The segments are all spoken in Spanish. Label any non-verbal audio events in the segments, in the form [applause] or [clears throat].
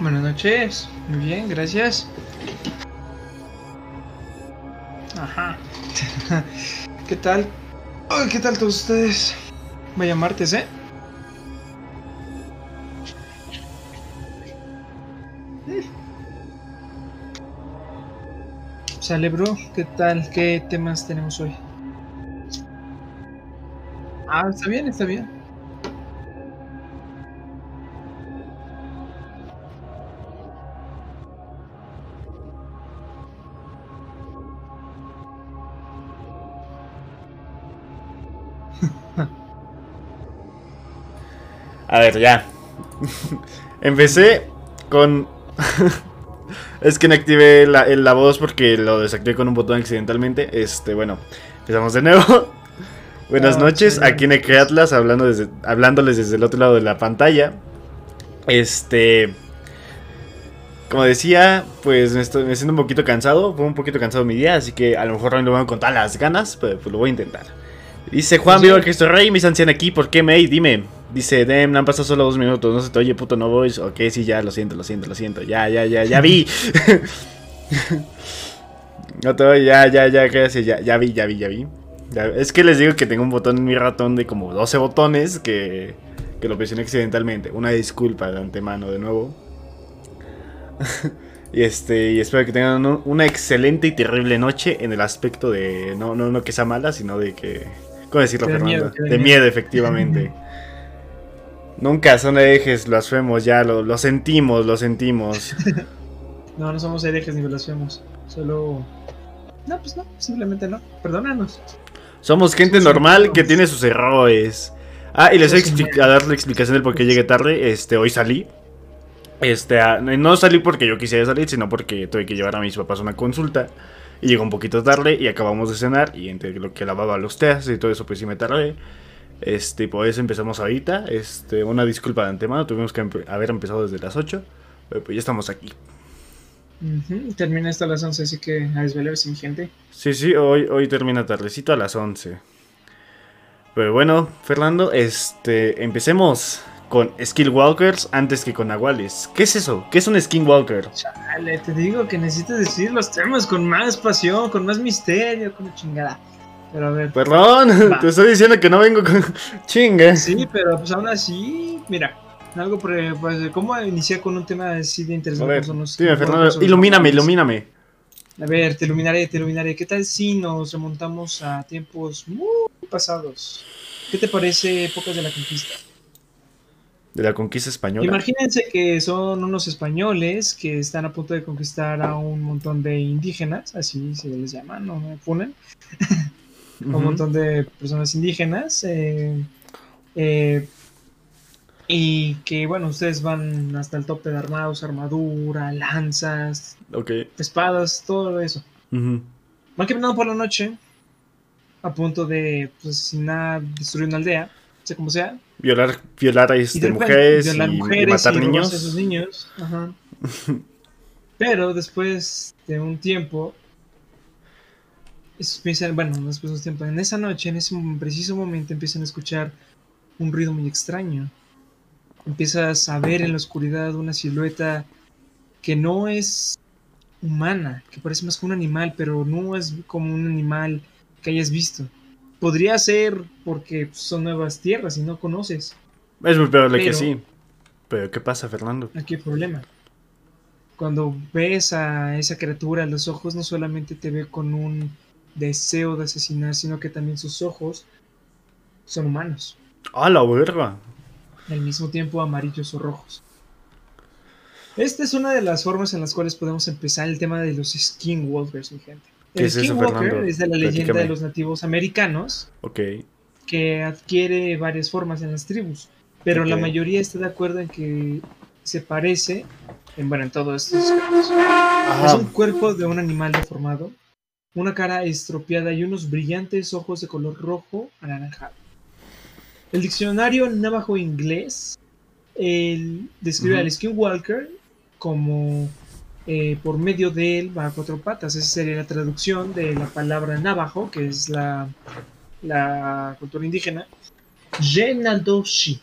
Buenas noches. Muy bien, gracias. Ajá. [laughs] ¿Qué tal? Ay, ¿Qué tal todos ustedes? Vaya martes, ¿eh? Sale, bro. ¿Qué tal? ¿Qué temas tenemos hoy? Ah, está bien, está bien. A ver, ya. [laughs] Empecé con. [laughs] es que no activé la, la, voz porque lo desactivé con un botón accidentalmente. Este, bueno, empezamos de nuevo. [laughs] Buenas Ah, noches, sí. aquí en Atlas hablando desde, hablándoles desde el otro lado de la pantalla. Este. Como decía, pues me, estoy, me siento un poquito cansado. Fue un poquito cansado mi día, así que a lo mejor no lo voy a contar las ganas, pero pues lo voy a intentar. Dice Juan, vivo el Cristo Rey, mis ancianos aquí, ¿por qué, May? Dime. Dice, Dem, han pasado solo dos minutos, no se te oye, puto, no voy. Ok, sí, ya, lo siento, lo siento, lo siento. Ya, ya, ya, ya vi. [laughs] no te oye, ya, ya, ya, ¿qué hace? Ya, ya vi, ya vi, ya vi. Ya- es que les digo que tengo un botón en mi ratón de como 12 botones que, que lo presioné accidentalmente. Una disculpa de antemano de nuevo. [laughs] y este, y espero que tengan un- una excelente y terrible noche en el aspecto de, no, no, no que sea mala, sino de que, ¿cómo decirlo, de Fernando? miedo, de miedo, efectivamente. Nunca son herejes, blasfemos, ya lo, lo sentimos, lo sentimos. [laughs] No, no somos herejes ni blasfemos. Solo. No, pues no, simplemente no. Perdónanos. Somos gente Somos normal que tiene sus errores. Ah, y les voy a, dar la explicación del por qué llegué tarde. Este, hoy salí. Este, ah, no salí porque yo quisiera salir, sino porque tuve que llevar a mis papás a una consulta. Y llegó un poquito tarde y acabamos de cenar. Y entre lo que lavaba los teas y todo eso, pues sí me tardé. Este, por eso empezamos ahorita. Este, una disculpa de antemano, tuvimos que empe- haber empezado desde las 8. Pero pues ya estamos aquí. Termina hasta las 11, así que a desvelarse, mi gente. Sí, sí, hoy, hoy termina tardecito a las 11. Pero bueno, Fernando, este, empecemos con Skillwalkers antes que con Nahuales. ¿Qué es eso? ¿Qué es un Skinwalker? Chale, te digo que necesitas decir los temas con más pasión, con más misterio, con la chingada. Pero a ver. Perdón, Va. te estoy diciendo que no vengo con [laughs] chinga. Sí, pero pues aún así, mira. Algo, pre- pues, ¿cómo iniciar con un tema así de A interesante? ver, son los dime, Fernando, ilumíname, ilumíname. A ver, te iluminaré, te iluminaré. ¿Qué tal si nos remontamos a tiempos muy pasados? ¿Qué te parece épocas de la conquista? De la conquista española. Imagínense que son unos españoles que están a punto de conquistar a un montón de indígenas, así se les llama, no me ponen, [laughs] un montón de personas indígenas. eh, eh, y que, bueno, ustedes van hasta el tope de armados, armadura, lanzas, espadas, todo eso. Ujú. Van caminando por la noche, a punto de pues, asesinar, destruir una aldea, sea como sea. Violar, violar a este, repente, mujeres, violar y, y mujeres matar y niños. a esos niños. Ajá. [laughs] Pero después de un tiempo, empiezan, bueno, no después de un tiempo, en esa noche, en ese preciso momento, empiezan a escuchar un ruido muy extraño. Empiezas a ver en la oscuridad una silueta que no es humana, que parece más como un animal, pero no es como un animal que hayas visto. Podría ser porque son nuevas tierras y no conoces. Es muy probable que sí. Pero ¿qué pasa, Fernando? Aquí el problema. Cuando ves a esa criatura, los ojos no solamente te ve con un deseo de asesinar, sino que también sus ojos son humanos, ¡Ah, la verga! al mismo tiempo amarillos o rojos. Esta es una de las formas en las cuales podemos empezar el tema de los skinwalkers, mi gente. ¿Qué El es skinwalker es de la leyenda Platícame. de los nativos americanos Ok. que adquiere varias formas en las tribus, pero la mayoría está de acuerdo en que se parece, en, bueno, en todos estos casos. Es un cuerpo de un animal deformado, una cara estropeada y unos brillantes ojos de color rojo anaranjado. El diccionario navajo inglés describe al skinwalker como eh, por medio de él va a cuatro patas. Esa sería la traducción de la palabra navajo, que es la, la cultura indígena. Yenaldoshi.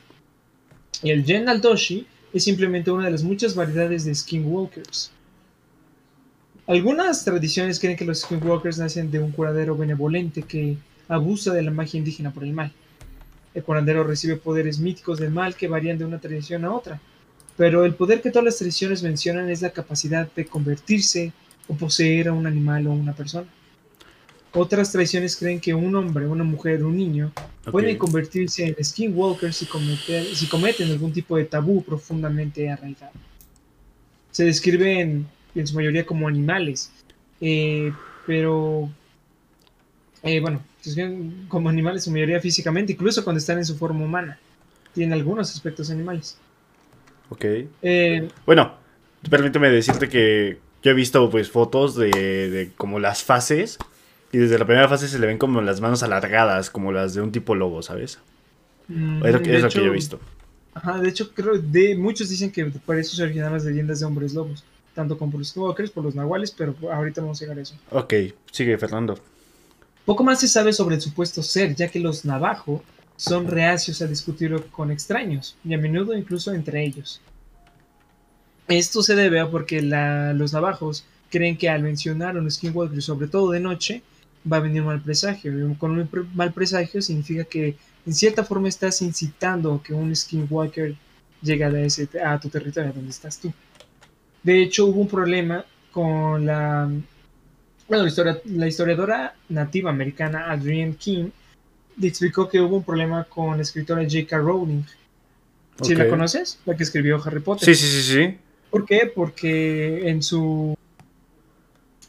Y el Yenaldoshi es simplemente una de las muchas variedades de skinwalkers. Algunas tradiciones creen que los skinwalkers nacen de un curadero benevolente que abusa de la magia indígena por el mal. El curandero recibe poderes míticos del mal que varían de una tradición a otra, pero el poder que todas las tradiciones mencionan es la capacidad de convertirse o poseer a un animal o una persona. Otras tradiciones creen que un hombre, una mujer o un niño pueden convertirse en skinwalkers si, si cometen algún tipo de tabú profundamente arraigado. Se describen en su mayoría como animales, eh, pero eh, bueno, como animales en su mayoría físicamente, incluso cuando están en su forma humana. Tienen algunos aspectos animales. Ok. Eh, bueno, permíteme decirte que yo he visto pues fotos de, como las fases y desde la primera fase se le ven como las manos alargadas, como las de un tipo lobo, ¿sabes? Mm, es lo, que, yo he visto. Ajá, de hecho creo de muchos dicen que por eso se originaron las leyendas de hombres lobos, tanto por los walkers, por los nahuales, pero ahorita vamos a llegar a eso. Ok, sigue Fernando. Poco más se sabe sobre el supuesto ser, ya que los navajo son reacios a discutirlo con extraños, y a menudo incluso entre ellos. Esto se debe a porque los navajos creen que al mencionar un skinwalker, sobre todo de noche, va a venir un mal presagio. Y con un mal presagio significa que en cierta forma estás incitando que un skinwalker llegue a, ese, a tu territorio, donde estás tú. De hecho, hubo un problema con la bueno, la, historiadora nativa americana Adrienne King explicó que hubo un problema con la escritora J.K. Rowling. ¿Sí la conoces? La que escribió Harry Potter. Sí, sí, sí, sí. ¿Por qué? Porque en su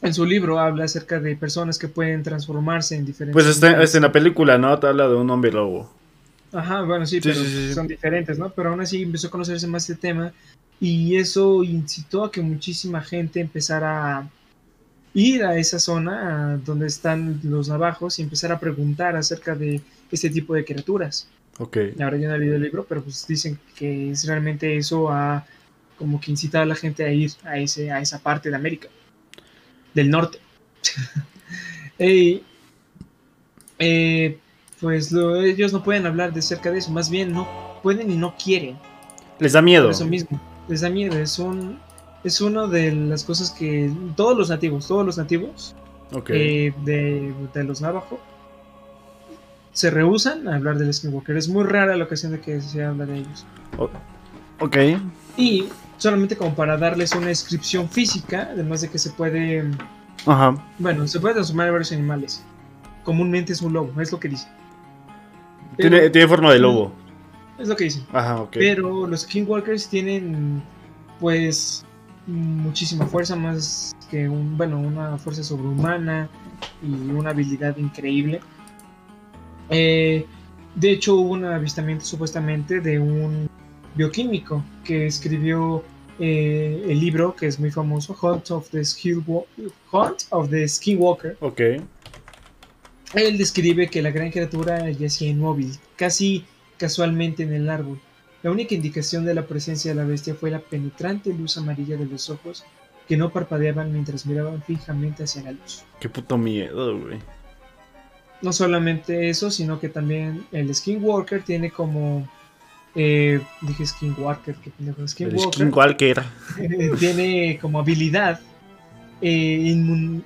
en su libro habla acerca de personas que pueden transformarse en diferentes. Pues está, en la película, ¿no? Te habla de un hombre lobo. Ajá, bueno, sí, pero son diferentes, ¿no? Pero aún así empezó a conocerse más este tema y eso incitó a que muchísima gente empezara a ir a esa zona donde están los navajos y empezar a preguntar acerca de este tipo de criaturas. Ok. Ahora yo no he leído el libro, pero pues dicen que es realmente eso a como que incitar a la gente a ir a, ese, a esa parte de América, del norte. [laughs] Eh, pues ellos no pueden hablar de cerca de eso, más bien no pueden y no quieren. Les da miedo. eso mismo, les da miedo, es un es una de las cosas que todos los nativos, todos los nativos eh, de, los Navajo se rehusan a hablar del Skinwalker. Es muy rara la ocasión de que se habla de ellos. ok. Y solamente como para darles una descripción física, además de que se puede... Ajá. Bueno, se puede transformar en varios animales. Comúnmente es un lobo, es lo que dice. tiene, tiene forma de lobo. Es lo que dice. Ajá, ok. Pero los Skinwalkers tienen, pues, muchísima fuerza, más que un, bueno, una fuerza sobrehumana y una habilidad increíble. Eh, de hecho, hubo un avistamiento supuestamente de un bioquímico que escribió eh, el libro que es muy famoso, Hunt of the, Hunt of the Skinwalker. Ok. Él describe que la gran criatura yacía inmóvil, casi casualmente en el árbol la única indicación de la presencia de la bestia fue la penetrante luz amarilla de los ojos que no parpadeaban mientras miraban fijamente hacia la luz. Qué puto miedo, güey. No solamente eso, sino que también el Skinwalker tiene como. Eh, dije Skinwalker, qué pendejo. Skinwalker. Skinwalker. tiene como habilidad. Eh,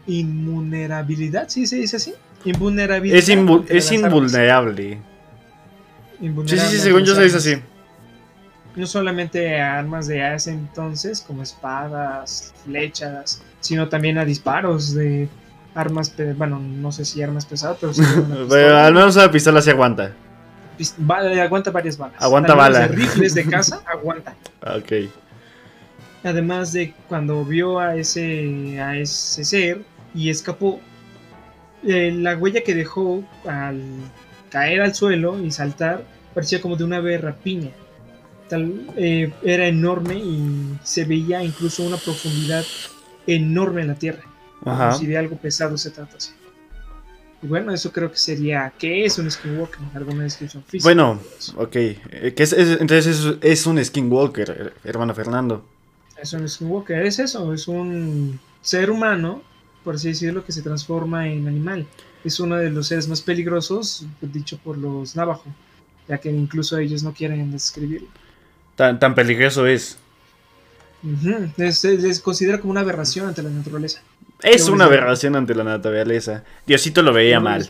inmunerabilidad, ¿sí se dice así? Invulnerabilidad. Es, es invulnerable. Sí, sí, sí, según yo se dice así no solamente a armas de ese entonces, como espadas, flechas, sino también a disparos de armas, bueno, no sé si armas pesadas, pero, sí [laughs] al menos la pistola se aguanta. aguanta varias balas. Aguanta balas. rifles de [laughs] casa, aguanta. Ok. Además de cuando vio a ese, a ese ser y escapó, eh, la huella que dejó al caer al suelo y saltar parecía como de una ave rapiña eh, era enorme y se veía incluso una profundidad enorme en la Tierra. Como si de algo pesado se tratase. Y bueno, eso creo que sería. ¿Qué es un skinwalker? ¿Alguna descripción física? Bueno, ok. Eh, es, entonces es, un skinwalker, hermano Fernando. Es un skinwalker, es eso, es un ser humano, por así decirlo, que se transforma en animal. Es uno de los seres más peligrosos, dicho por los Navajo, ya que incluso ellos no quieren describirlo. Tan, tan peligroso es. Ujú, es, es- es considera como una aberración ante la naturaleza. Es una aberración ante la naturaleza. Diosito lo veía mal.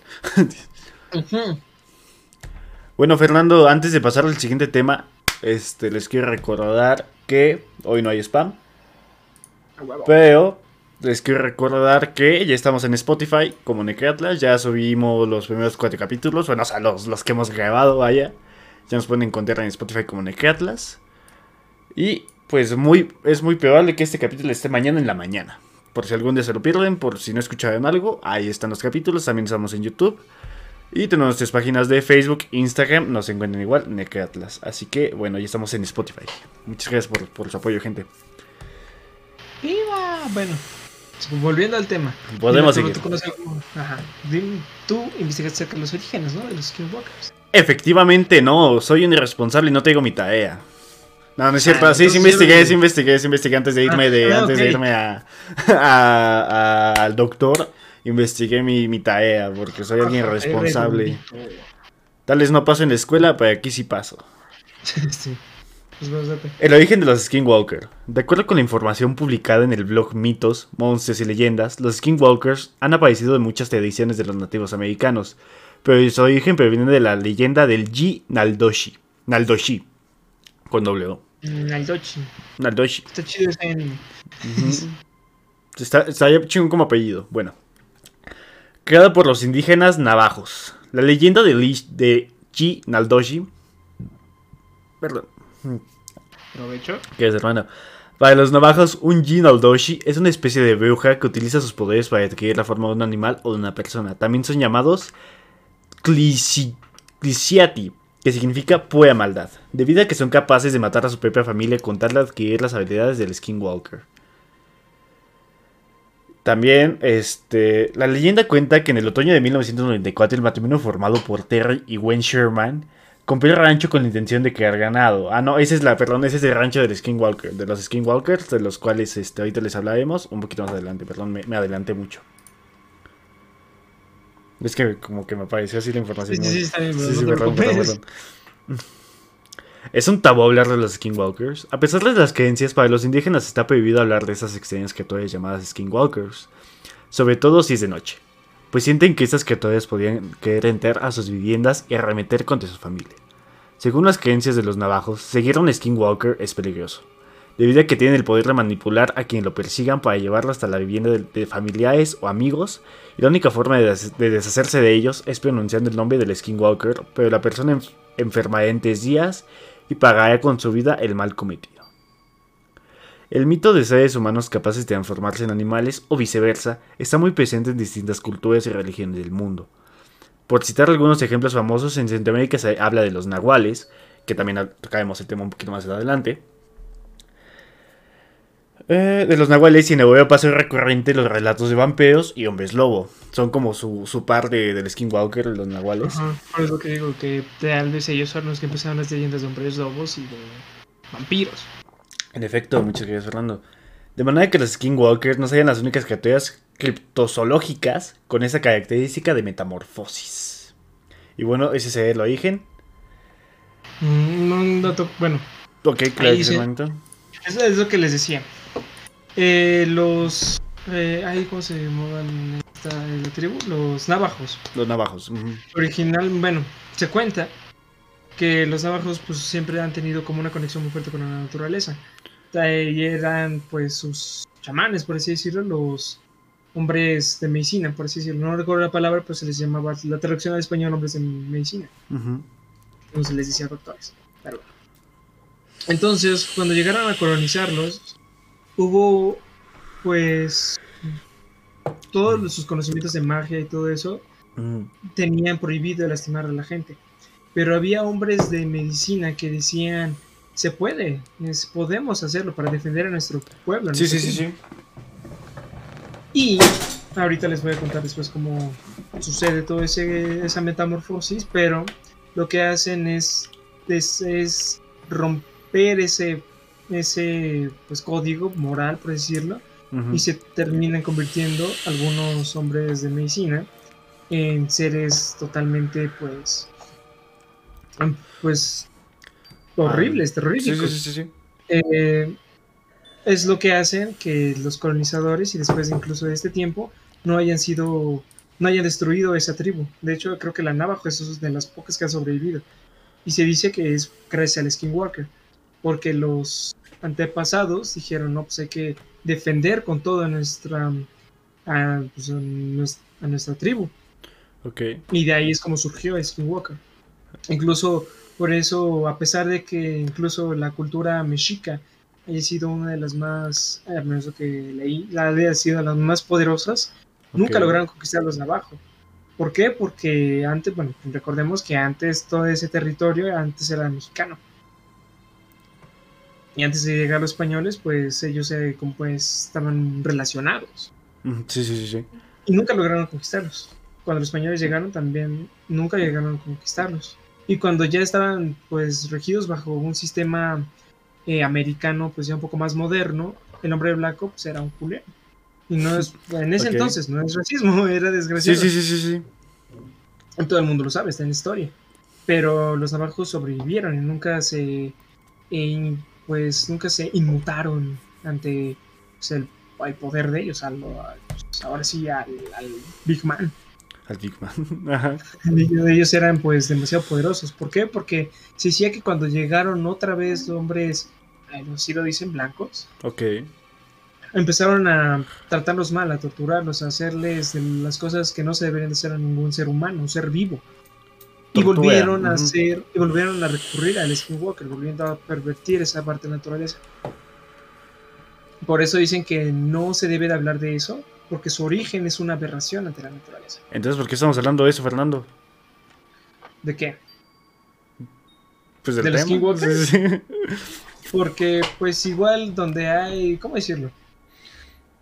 Bueno, Fernando, antes de pasar al siguiente tema, este, les quiero recordar que hoy no hay spam, pero les quiero recordar que ya estamos en Spotify como Necreatlas, ya subimos los primeros cuatro capítulos, bueno, o sea, los, los que hemos grabado, vaya, ya nos pueden encontrar en Spotify como Necreatlas. Y pues muy, es muy probable que este capítulo esté mañana en la mañana. Por si algún día se lo pierden, por si no escucharon algo, ahí están los capítulos, también estamos en YouTube. Y tenemos nuestras páginas de Facebook, Instagram, nos encuentran igual, Necreatlas. Así que, bueno, ya estamos en Spotify. Muchas gracias por, por su apoyo, gente. ¡Viva! Bueno, volviendo al tema. Podemos Dime, seguir. ¿tú? Ajá. Dime, tú investigaste acerca de los orígenes, ¿no? De los Skinwalkers. Efectivamente, no, soy un irresponsable y no tengo mi tarea. No, no es cierto, Ah, sí, sí entonces investigué, sí investigué, sí investigué antes de irme, de, Ah, antes de irme a, [laughs] a- a- al doctor. Investigué mi, mi tarea porque soy alguien Ajá, responsable. eres Tal vez no paso en la escuela, pero aquí sí paso. [laughs] sí. Pues. El origen de los Skinwalker. De acuerdo con la información publicada en el blog Mitos, Monstruos y Leyendas, los Skinwalkers han aparecido en muchas tradiciones de los nativos americanos, pero su origen proviene de la leyenda del Ji Naldoshi. Naldoshi. Con doble O. Naldochi. Naldoshi. Está chido ese anime. Está, está ya chingón como apellido. Bueno. Creado por los indígenas navajos. La leyenda de, de Ji Naldoshi. Perdón. Aprovecho. ¿Qué es, hermano? Para los navajos, un Jin Aldoshi es una especie de bruja que utiliza sus poderes para adquirir la forma de un animal o de una persona. También son llamados Clisi- Clisiati, que significa pura maldad, debido a que son capaces de matar a su propia familia con tal de adquirir las habilidades del Skinwalker. También, este, la leyenda cuenta que en el otoño de 1994 el matrimonio formado por Terry y Gwen Sherman compró el rancho con la intención de crear ganado. Ah, no, ese es la, perdón, ese es el rancho del Skinwalker, de los Skinwalkers, de los cuales este, ahorita les hablaremos un poquito más adelante, perdón, me, me adelanté mucho. Es que como que me pareció así la información. Sí, sí, muy- sí, está bien, pero Sí, no sí, te perdón, perdón, preocupes. perdón. Es un tabú hablar de los Skinwalkers. A pesar de las creencias, para los indígenas está prohibido hablar de esas extrañas criaturas llamadas Skinwalkers. Sobre todo si es de noche. Pues sienten que estas criaturas podrían querer entrar a sus viviendas y arremeter contra su familia. Según las creencias de los navajos, seguir a un Skinwalker es peligroso. Debido a que tienen el poder de manipular a quien lo persigan para llevarlo hasta la vivienda de, familiares o amigos. Y la única forma de, des- de deshacerse de ellos es pronunciando el nombre del Skinwalker, pero la persona enf- enfermará en tres días y pagará con su vida el mal cometido. El mito de seres humanos capaces de transformarse en animales o viceversa está muy presente en distintas culturas y religiones del mundo. Por citar algunos ejemplos famosos, en Centroamérica se habla de los nahuales, que también tocaremos el tema un poquito más adelante. Eh, de los nahuales y en Europa son recurrentes los relatos de vampiros y hombres lobo. Son como su, su par de, del Skinwalker, los nahuales. Ajá, que digo que tal vez ellos son los que empezaron las leyendas de hombres lobos y de vampiros. En efecto, muchas gracias, Fernando. De manera que los Skinwalkers no sean las únicas criaturas criptozoológicas con esa característica de metamorfosis. Y bueno, ese sería el origen. Mm, no, un dato, bueno, Ok, claro, eso es lo que les decía. Eh, los. Eh, ay, ¿Cómo se llamaban esta, la tribu? Los navajos. Los navajos. Original, bueno, se cuenta que los navajos pues siempre han tenido como una conexión muy fuerte con la naturaleza. Y eran pues sus chamanes, por así decirlo, los hombres de medicina, por así decirlo. No recuerdo la palabra, pero se les llamaba, la traducción al español, hombres de medicina. No se les decía doctores. Pero bueno. Entonces, cuando llegaron a colonizarlos, hubo pues todos sus conocimientos de magia y todo eso Ujú. tenían prohibido lastimar a la gente. Pero había hombres de medicina que decían, se puede, es- podemos hacerlo para defender a nuestro pueblo. a Sí, sí, nuestro sí, mundo". sí. Y ahorita les voy a contar después cómo sucede toda esa metamorfosis, pero lo que hacen es, es, es romper ese, ese pues, código moral, por decirlo, y se terminan convirtiendo algunos hombres de medicina en seres totalmente pues pues horribles, terroríficos. sí, sí, sí. Eh, es lo que hacen que los colonizadores y después incluso de este tiempo no hayan sido, no hayan destruido esa tribu. De hecho, creo que la Navajo es una de las pocas que ha sobrevivido. Y se dice que es gracias al Skinwalker, porque los antepasados dijeron, no, pues hay que defender con toda nuestra, a, pues, a nues- a nuestra tribu. Ok. Y de ahí es como surgió Skinwalker. Incluso por eso, a pesar de que incluso la cultura mexica haya sido una de las más, al menos lo que leí, la haya sido de las más poderosas, nunca lograron conquistar los navajos. ¿Por qué? Porque antes, bueno, recordemos que antes todo ese territorio antes era mexicano. Y antes de llegar los españoles, pues ellos eh, como pues estaban relacionados Sí, sí, sí, sí. y nunca lograron conquistarlos. Cuando los españoles llegaron también nunca llegaron a conquistarlos. Y cuando ya estaban pues regidos bajo un sistema eh, americano pues ya un poco más moderno, el hombre blanco pues era un culero. Y no es, [laughs] en ese entonces no es racismo, [laughs] era Sí, desgraciado. sí, sí, sí, sí. Todo el mundo lo sabe, está en la historia. Pero los navajos sobrevivieron y nunca se eh, pues nunca se inmutaron ante pues, el, poder de ellos, al, al- pues, ahora sí al, al Big Man. Al Big Man. [laughs] Ajá. Ellos eran pues demasiado poderosos. ¿Por qué? Porque se decía que cuando llegaron otra vez hombres, no sé si lo dicen blancos, Ok. empezaron a tratarlos mal, a torturarlos, a hacerles las cosas que no se deberían de hacer a ningún ser humano, un ser vivo. Y volvieron a hacer, y volvieron a recurrir al Skinwalker, volviendo a pervertir esa parte de la naturaleza. Por eso dicen que no se debe de hablar de eso, porque su origen es una aberración ante la naturaleza. Entonces, ¿por qué estamos hablando de eso, Fernando? ¿De qué? Pues del ¿Del tema. Skinwalker? [laughs] Sí, sí. Porque, pues, igual donde hay, ¿cómo decirlo?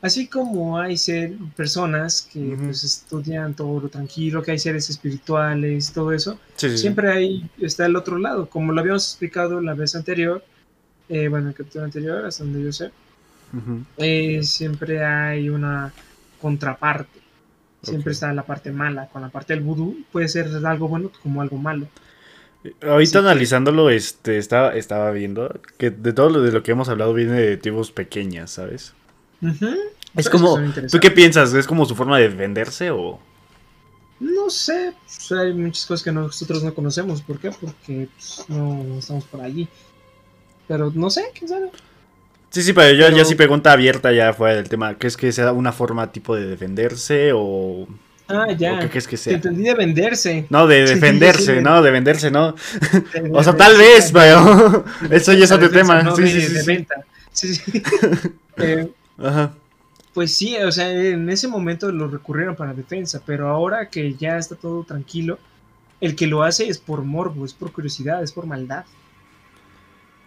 Así como hay ser, personas que pues, estudian todo lo tranquilo, que hay seres espirituales, todo eso, Sí, siempre hay, está el otro lado. Como lo habíamos explicado la vez anterior, eh, bueno, el capítulo anterior, hasta donde yo sé, eh, siempre hay una contraparte. Siempre Ok. está la parte mala. Con la parte del vudú puede ser algo bueno como algo malo. Ahorita Sí, que- analizándolo, este, estaba, estaba viendo que de todo lo de lo que hemos hablado viene de tribus pequeñas, ¿sabes? Ujú. Es Pero como, ¿tú qué piensas? ¿Es como su forma de defenderse o...? No sé, pues, hay muchas cosas que nosotros no conocemos. ¿Por qué? Porque pues, no estamos por allí. Pero no sé, quién sabe. Sí, sí, pero yo Pero- ya sí pregunta abierta ya fuera del tema. ¿Crees que sea una forma tipo de defenderse o...? Ah, ¿O ya. qué crees que Te sea? entendí de venderse. No, de [laughs] defenderse, sí, sí. no, de venderse, no. De- [laughs] O sea, tal vez, pero [laughs] eso ya es otro tema. no Sí, de- sí, de venta. Sí, sí. Eh, Ajá. Pues sí, o sea, en ese momento lo recurrieron para defensa, pero ahora que ya está todo tranquilo, el que lo hace es por morbo, es por curiosidad, es por maldad.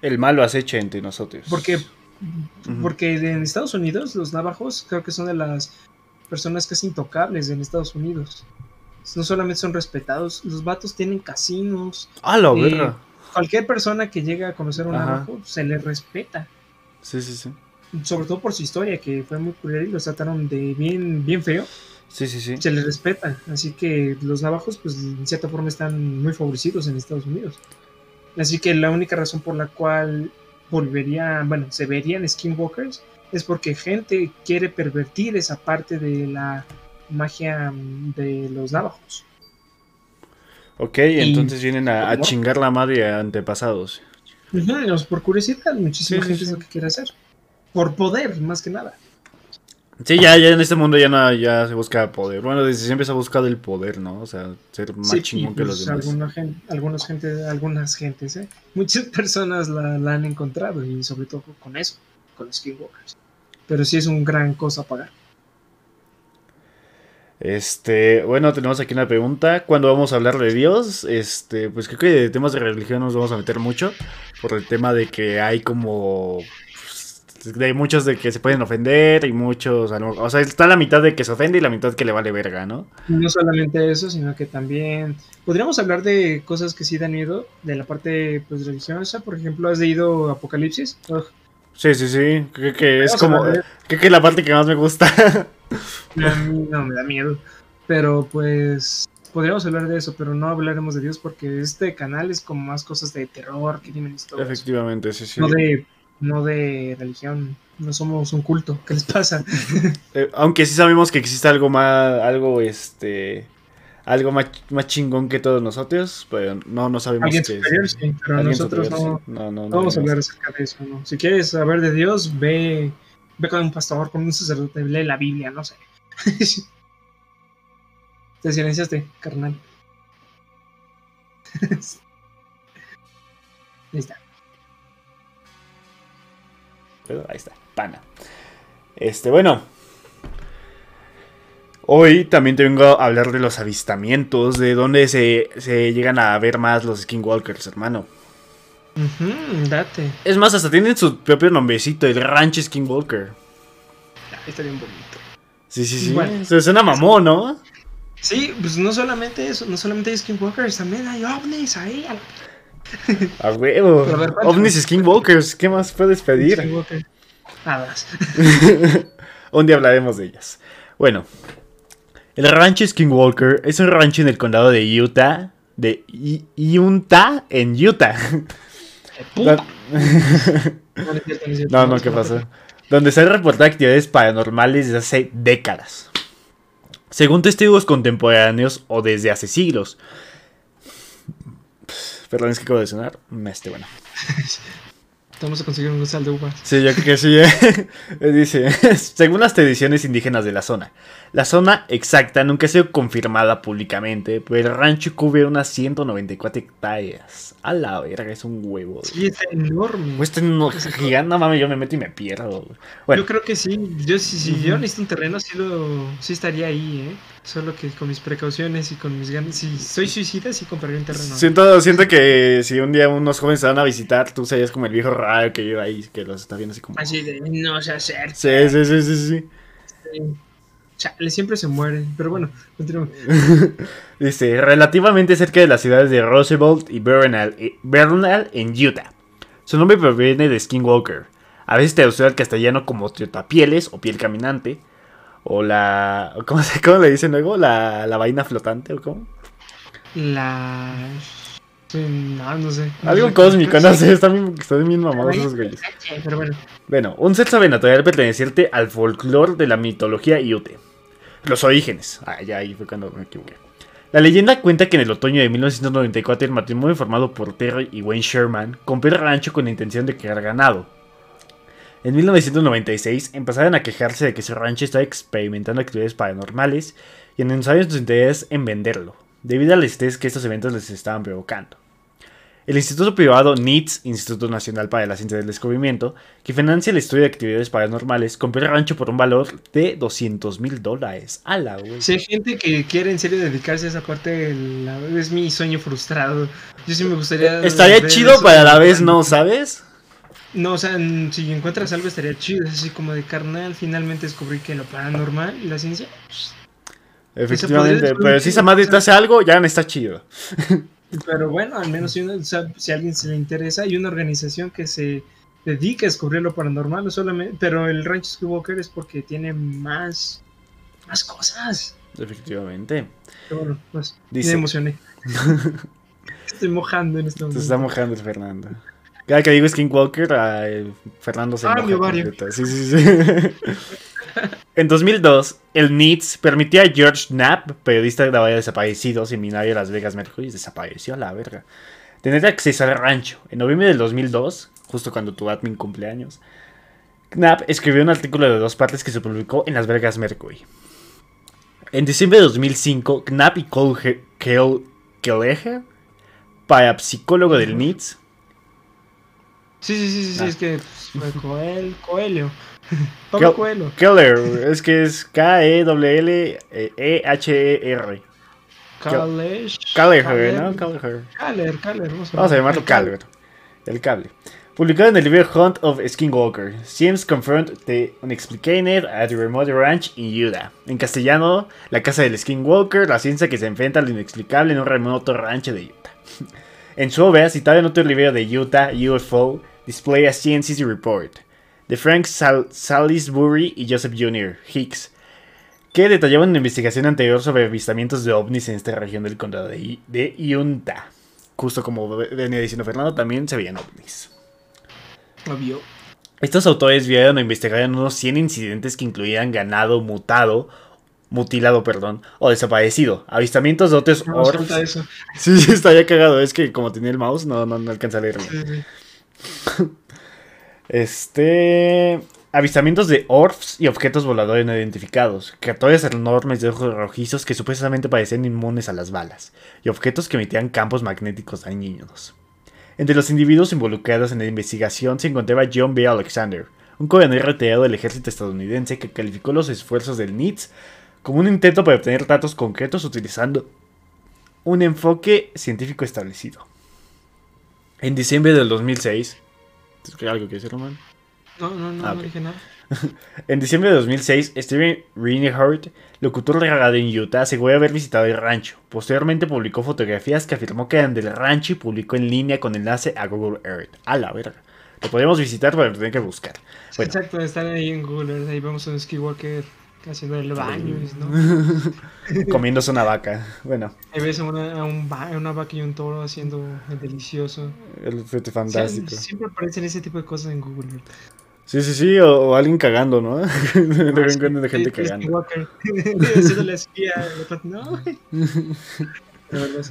El malo acecha entre nosotros. Porque, Porque en Estados Unidos los navajos creo que son de las personas casi intocables en Estados Unidos. No solamente son respetados, los vatos tienen casinos. Ah, la eh. Cualquier persona que llega a conocer a un Ajá. navajo se le respeta. Sí, sí, sí. Sobre todo por su historia, que fue muy cruel y los trataron de bien, bien feo. Sí, sí, sí. se les respeta. Así que los navajos, pues en cierta forma están muy favorecidos en Estados Unidos. Así que la única razón por la cual volvería, bueno, se verían skinwalkers es porque gente quiere pervertir esa parte de la magia mm, de los navajos. Ok, entonces vienen a, chingar la madre a antepasados. Pues, por curiosidad, muchísima Sí, sí, gente sí. es lo que quiere hacer. Por poder, más que nada. Sí, ya, ya en este mundo ya no ya se busca poder. Bueno, desde siempre se ha buscado el poder, ¿no? O sea, ser más Sí, chingón que los demás. alguna algunas gente, algunas gentes, ¿eh? muchas [laughs] personas la, la han encontrado y sobre todo con eso, con los skinwalkers. Pero sí es un gran cosa pagar. Este, bueno, tenemos aquí una pregunta. ¿Cuándo vamos a hablar de Dios? Este, pues creo que de temas de religión nos vamos a meter mucho. Por el tema de que hay como. Pues, de muchos de que se pueden ofender y muchos. O sea, está la mitad de que se ofende y la mitad que le vale verga, ¿no? No solamente eso, sino que también podríamos hablar de cosas que sí dan miedo, de la parte pues, religiosa. Por ejemplo, ¿has leído Apocalipsis? Ugh, Sí, sí, sí. Creo que es como. Creo que es la parte que más me gusta. [laughs] A mí no me da miedo. Pero pues podríamos hablar de eso, pero no hablaremos de Dios porque este canal es como más cosas de terror, crímenes, todo. eso. Efectivamente, sí, sí. No de, no de religión. No somos un culto. ¿Qué les pasa? [laughs] Eh, aunque sí sabemos que existe algo más, algo este, algo más, más chingón que todos nosotros, pero no, no sabemos qué es. sí, pero nosotros superior, no, sí. no, no, no no vamos a hablar acerca de eso. ¿no? Si quieres saber de Dios, ve, ve con un pastor, con un sacerdote, lee la Biblia, no sé. [laughs] Te silenciaste, carnal. [laughs] Ahí está. Pero ahí está, pana. Este, bueno. Hoy también te vengo a hablar de los avistamientos, de dónde se, se llegan a ver más los skinwalkers, hermano. Ujú, date. Es más, hasta tienen su propio nombrecito, el Ranch Skinwalker. Ah, Está bien bonito. Sí, sí, sí. Bueno. Se suena mamón, ¿no? Sí, pues no solamente eso, no solamente hay skinwalkers, también hay ovnis ahí. a la- A huevo. OVNIs Skinwalkers, ¿qué más puedes pedir? Skinwalker. Hadas. [laughs] Un día hablaremos de ellas. Bueno, el rancho Skinwalker es un rancho en el condado de Utah, de I- Utah, en Utah. No, no ¿qué pasó? Donde se han reportado actividades paranormales desde hace décadas. Según testigos contemporáneos o desde hace siglos. Perdón, es que acabo de sonar. Este, bueno. [laughs] Vamos a conseguir un sal de uvas. Sí, yo creo que sí. eh. [laughs] Dice, [laughs] según las tradiciones indígenas de la zona, la zona exacta nunca ha sido confirmada públicamente, pero el rancho cubre unas 194 hectáreas. A la verga, es un huevo. Sí, está enorme. Pues este no, gigante, no mames, yo me meto y me pierdo. Bueno, Yo creo que sí. Yo si, si yo necesito un terreno, sí, lo, sí estaría ahí, ¿eh? Solo que con mis precauciones y con mis ganas. Si soy suicida, sí compraría un terreno. siento, siento que si un día unos jóvenes se van a visitar, tú serías como el viejo raro que vive ahí, que los está viendo así como... Así de no se acerca. Sí, sí, sí, sí, sí. Chale, siempre se muere. Pero bueno, continuamos. [laughs] Dice, relativamente cerca de las ciudades de Roosevelt y Bernal, eh, Bernal en Utah. Su nombre proviene de Skinwalker. A veces traducido al castellano como Triotapieles o piel caminante. O la... ¿Cómo, se, cómo le dicen luego? La, la vaina flotante o cómo? La. No, no sé. No Algo sé. cósmico, no sé. Están bien, están bien mamados esos güeyes. Pero bueno. Bueno, un ser sobrenatural perteneciente al folclore de la mitología Ute. Los orígenes. Ah, ya ahí fue cuando me equivoqué. La leyenda cuenta que en el otoño de 1994 el matrimonio formado por Terry y Wayne Sherman compró el rancho con la intención de crear ganado. En 1996 empezaron a quejarse de que su rancho estaba experimentando actividades paranormales y anunciaron sus intereses en venderlo, debido al estrés que estos eventos les estaban provocando. El instituto privado NITS, Instituto Nacional para la Ciencia del Descubrimiento, que financia el estudio de actividades paranormales, compró el rancho por un valor de 200 mil dólares. ¡Hala, güey! Si hay gente que quiere en serio dedicarse a esa parte, la- es mi sueño frustrado. Yo sí me gustaría. Estaría ver chido, pero a la vez no, ¿sabes? No, o sea, si encuentras algo estaría chido. Es así como de carnal. Finalmente descubrí que lo paranormal y la ciencia. pues, Efectivamente, pero si esa madre te hace algo, ya no está chido. [laughs] Pero bueno, al menos si, uno- o sea, si a alguien se le interesa, hay una organización que se dedica a descubrir lo paranormal, no solamente, pero el Rancho Skywalker es porque tiene más, más cosas. Efectivamente. Pero bueno, pues Dice- me emocioné. [laughs] Estoy mojando en este Se momento. está mojando el Fernando. Cada que digo Skinwalker, el Fernando se Ah. Sí, sí, sí. [laughs] en 2002, el NITS permitía a George Knapp, periodista de varios desaparecidos y minario de Las Vegas Mercury, desapareció a la verga, tener acceso al rancho. En noviembre del 2002, justo cuando tu admin cumpleaños, Knapp escribió un artículo de dos partes que se publicó en Las Vegas Mercury. En diciembre de 2005, Knapp y Cole Kelleher, parapsicólogo del NITS, Sí, sí, sí, sí, Ah. es que pues, [laughs] Coel, Coelho. [laughs] Pablo Coelho. Keller, es que es K-E-L-L-E-H-E-R. Kalesh. Calleher, ¿no? Calleher. Caler, Caler. Vamos a llamarlo Calver. El cable. Publicado en el libro Hunt of Skinwalker, Sims confront the unexplained at the remote ranch in Utah. En castellano, la casa del Skinwalker, la ciencia que se enfrenta a lo inexplicable en un remoto rancho de Utah. [laughs] en su obra, citada en otro libro de Utah, UFO, Display a Sciences Report, de Frank Sal- Salisbury y Joseph Jr. Hicks, que detallaba una investigación anterior sobre avistamientos de ovnis en esta región del condado de, de Utah. Justo como venía diciendo Fernando, también se veían ovnis. Obvio. Estos autores vieron o investigaron unos 100 incidentes que incluían ganado mutado, mutilado, perdón, o desaparecido. Avistamientos de otros No, eso. [laughs] Sí, sí, está ya cagado. Es que como tenía el mouse, no, no, no alcanza a leerlo. Sí, sí. [laughs] Este. Avistamientos de orfs y objetos voladores no identificados. Criaturas enormes de ojos rojizos que supuestamente parecían inmunes a las balas. Y objetos que emitían campos magnéticos dañinos. Entre los individuos involucrados en la investigación se encontraba John B. Alexander, un coronel retirado del ejército estadounidense que calificó los esfuerzos del NITS como un intento para obtener datos concretos utilizando un enfoque científico establecido. En diciembre del 2006, ¿algo que decir, Román? No, no, no, Ah, no ok. dije nada. [laughs] En diciembre de 2006, Steven Reinhardt, locutor radio en Utah, aseguró haber visitado el rancho. Posteriormente publicó fotografías que afirmó que eran del rancho y publicó en línea con enlace a Google Earth. A la verga. Lo podemos visitar, pero lo tienen que buscar. Bueno, Exacto, están ahí en Google, Earth, ahí vemos a un Skywalker haciendo el baño, ¿no? [laughs] comiéndose una vaca. Bueno, Ahí ves a una, un una vaca y un toro haciendo el delicioso. el fantástico. siempre aparecen ese tipo de cosas en Google. Sí, sí, sí, o, o alguien cagando, ¿no? de vez en cuando de gente cagando. [laughs] Haciendo la espía. No. [laughs]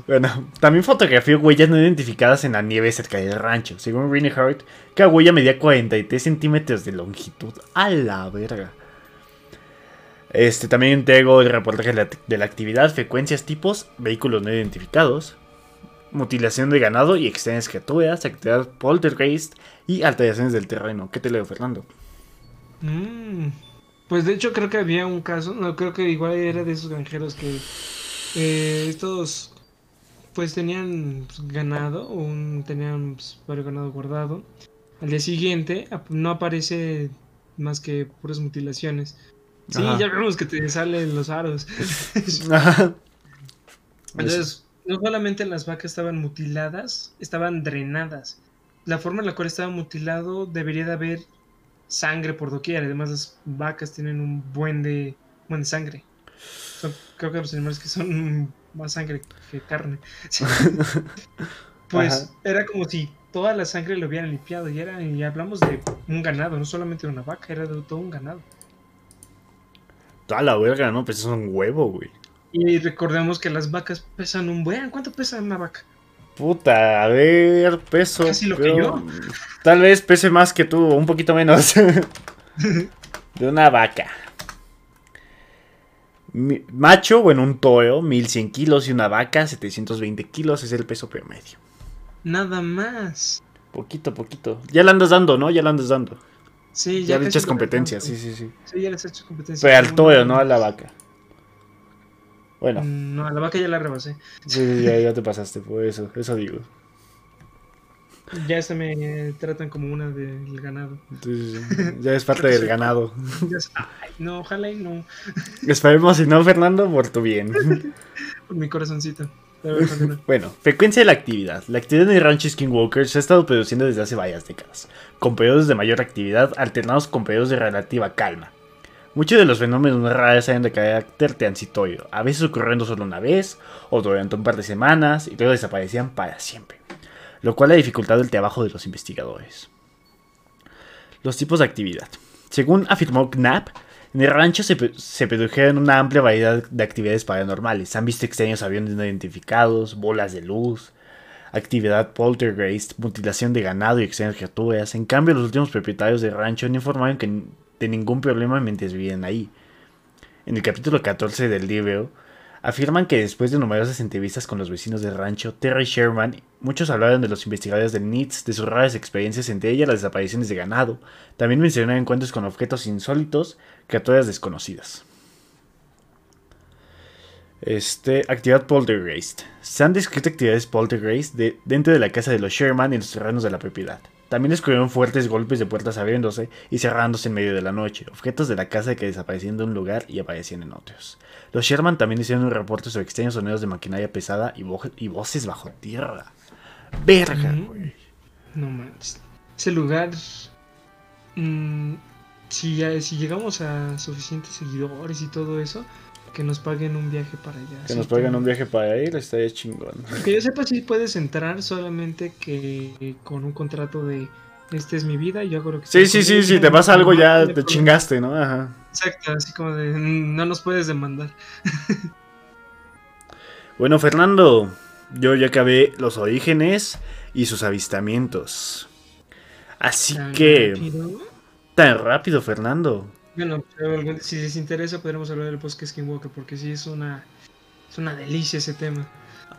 Bueno, también fotografió huellas no identificadas en la nieve cerca del rancho. Según Reinhardt, cada huella medía 43 centímetros de longitud. A la verga. Este, también entregó el reportaje de la, actividad, frecuencias, tipos, vehículos no identificados, mutilación de ganado y extrañas criaturas, actividad poltergeist y alteraciones del terreno. ¿Qué te leo, Fernando? Mm. Pues de hecho creo que había un caso, no creo que igual era de esos granjeros que eh, estos pues tenían pues, ganado, un, tenían pues, varios ganado guardado. Al día siguiente no aparece más que puras mutilaciones. Sí, Ajá. ya vemos que te salen los aros. [laughs] Ajá. Entonces, no solamente las vacas estaban mutiladas, estaban drenadas. La forma en la cual estaba mutilado debería de haber sangre por doquier. Además, las vacas tienen un buen de, buen de sangre. Son, creo que los animales que son [laughs] más sangre que carne. [laughs] pues Ajá. era como si toda la sangre lo hubieran limpiado. Y, era, y hablamos de un ganado, no solamente de una vaca, era de todo un ganado. A la verga, ¿no? Pues es un huevo, güey. Y recordemos que las vacas pesan un buen. ¿Cuánto pesa una vaca? Puta, a ver, peso. Casi lo que yo. Tal vez pese más que tú, un poquito menos. [laughs] de una vaca. Mi- macho, bueno, un toro, 1100 kilos y una vaca, 720 kilos, es el peso promedio. Nada más. Poquito, poquito. Ya le andas dando, ¿no? Ya le andas dando. Sí, Ya, le casi echas lo competencias, sí, sí, sí. Sí, ya les he hecho competencia. Pero al una- no a la vaca. Bueno, Mm, No, a la vaca ya la rebasé. sí, sí, ya, ya te pasaste, por eso, eso digo. Ya se me tratan como una del ganado. Sí, sí. Ya es parte del ganado. [laughs] Ya Ay, no, ojalá y no. Esperemos, si no, Fernando, por tu bien. [laughs] Por mi corazoncito. Bueno, frecuencia de la actividad. La actividad en el rancho Skinwalker se ha estado produciendo desde hace varias décadas, con periodos de mayor actividad alternados con periodos de relativa calma. Muchos de los fenómenos raros eran de carácter transitorio, a veces ocurriendo solo una vez, o durante un par de semanas, y luego desaparecían para siempre, lo cual ha dificultado el trabajo de los investigadores. Los tipos de actividad. Según afirmó Knapp, en el rancho se, se produjeron una amplia variedad de actividades paranormales. Se han visto extraños aviones no identificados, bolas de luz, actividad poltergeist, mutilación de ganado y extrañas criaturas. En cambio, los últimos propietarios del rancho no informaron que de ningún problema mientras vivían ahí. En el capítulo 14 del libro, afirman que después de numerosas entrevistas con los vecinos del rancho, Terry Sherman, muchos hablaron de los investigadores del NITS, de sus raras experiencias, entre ellas las desapariciones de ganado. También mencionaron encuentros con objetos insólitos, criaturas desconocidas. Este, actividad poltergeist. Se han descrito actividades poltergeist de- dentro de la casa de los Sherman en los terrenos de la propiedad. También descubrieron fuertes golpes de puertas abriéndose y cerrándose en medio de la noche, objetos de la casa que desaparecían de un lugar y aparecían en otros. Los Sherman también hicieron un reporte sobre extraños sonidos de maquinaria pesada y, vo- y voces bajo tierra. Verga, güey. No manches. Ese lugar. mm, si, ya- si llegamos a suficientes seguidores y todo eso, que nos paguen un viaje para allá. Que nos paguen un viaje para ir, estaría chingón. Que yo sepa si puedes entrar solamente que con un contrato de esta es mi vida y yo hago lo que Sí, sí, sí, si te pasa algo ya te chingaste, ¿no? Ajá. Exacto, así como de "Mm, no nos puedes demandar. [laughs] Bueno, Fernando, yo ya acabé los orígenes y sus avistamientos. Así Tan que, rápido. tan rápido, Fernando. Bueno, pero algún- si les interesa podremos hablar del bosque Skinwalker porque sí es una es una delicia ese tema.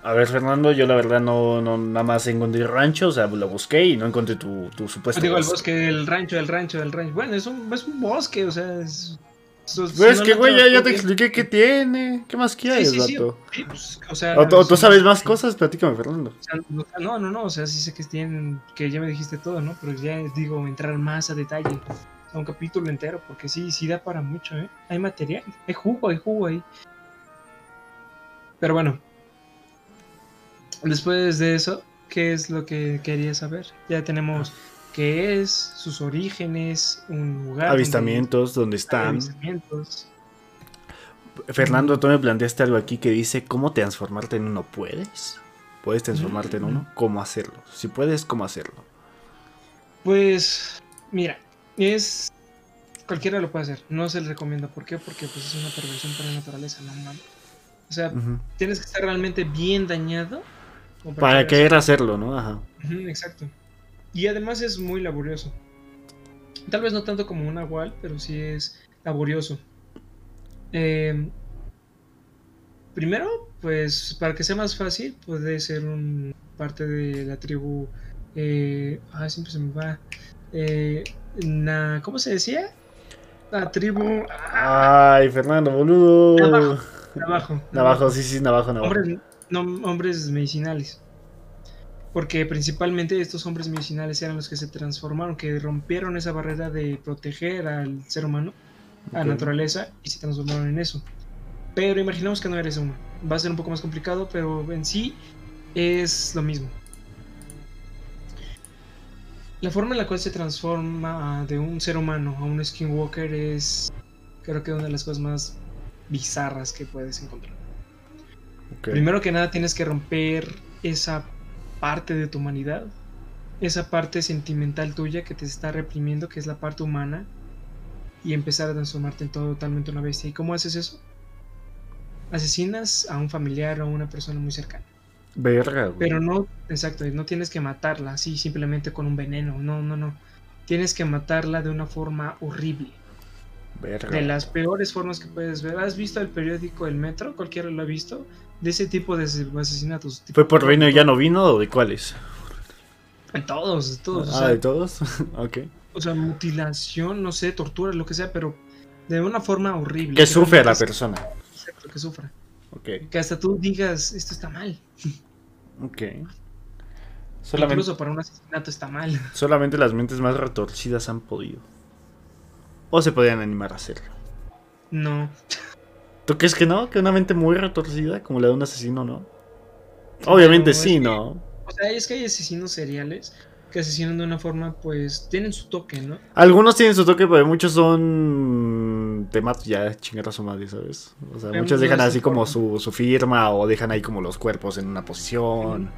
A ver, Fernando, yo la verdad no, no nada más encontré rancho, o sea, lo busqué y no encontré tu, tu supuesto Digo, el bosque. bosque, el rancho, el rancho, el rancho. Bueno, es un, es un bosque, o sea, es... es- Pues si que, no güey, ya, ya te expliqué qué tiene. ¿Qué más quieres, Sí, sí, sí. vato? sí, pues, o sea, ¿O, o tú sabes más cosas? Platícame, Fernando. O sea, No, no, no, o sea, sí sé que tienen, que ya me dijiste todo, ¿no? Pero ya digo, entrar más a detalle. Sea, un capítulo entero, porque sí, sí da para mucho, ¿eh? Hay material, hay jugo, hay jugo ahí. Pero bueno, después de eso, ¿qué es lo que quería saber? Ya tenemos qué es, sus orígenes, un lugar. donde Avistamientos, ¿dónde hay están? avistamientos. Fernando, tú me planteaste algo aquí que dice, ¿cómo transformarte en uno? ¿Puedes? ¿Puedes transformarte en Mm. uno? ¿Cómo hacerlo? Si puedes, ¿cómo hacerlo? Pues, mira, es. Cualquiera lo puede hacer. No se le recomienda. ¿Por qué? Porque pues, es una perversión para la naturaleza, no mames. O sea, tienes que estar realmente bien dañado. Para querer hacerlo, ¿no? Ajá. exacto. Y además es muy laborioso. Tal vez no tanto como un nahual, pero sí es laborioso. Eh, primero, pues para que sea más fácil, puede ser un parte de la tribu. Eh, ah, siempre se me va. Eh, na- ¿Cómo se decía? La tribu. ah, Ay, Fernando, boludo. Navajo. Navajo. Navajo, sí, sí, navajo, navajo. Hombres, no, hombres medicinales. Porque principalmente estos hombres medicinales eran los que se transformaron, que rompieron esa barrera de proteger al ser humano, a la naturaleza, y se transformaron en eso. Pero imaginemos que no eres uno. Va a ser un poco más complicado, pero en sí es lo mismo. La forma en la cual se transforma de un ser humano a un skinwalker es, creo que una de las cosas más bizarras que puedes encontrar. Ok. Primero que nada tienes que romper esa parte de tu humanidad, esa parte sentimental tuya que te está reprimiendo, que es la parte humana, y empezar a transformarte en todo, totalmente una bestia. ¿Y cómo haces eso? Asesinas a un familiar o a una persona muy cercana. Verga, güey. Pero no, exacto, no tienes que matarla así simplemente con un veneno, no, no, no. Tienes que matarla de una forma horrible. Verga. De las peores formas que puedes ver. ¿Has visto el periódico El Metro? ¿Cualquiera lo ha visto? De ese tipo de asesinatos. ¿Fue por Reino y ya no vino o de cuáles? De todos, de todos. o ah, sea, de todos. [laughs] ok. o sea, mutilación, no sé, tortura, lo que sea, pero de una forma horrible. Que sufre a la persona. exacto, que sufra. Ok, Que hasta tú digas, esto está mal. ok. Solamente, Incluso para un asesinato está mal. solamente las mentes más retorcidas han podido. O se podían animar a hacerlo. No. ¿Tú crees que no? Que una mente muy retorcida, como la de un asesino, ¿no? Obviamente No, sí, que- ¿no? O sea, es que hay asesinos seriales que asesinan de una forma, pues, tienen su toque, ¿no? Algunos tienen su toque, pero muchos son. Te mato ya, chingar a su madre, ¿sabes? O sea, Pero muchos dejan así como su, su firma o dejan ahí como los cuerpos en una posición.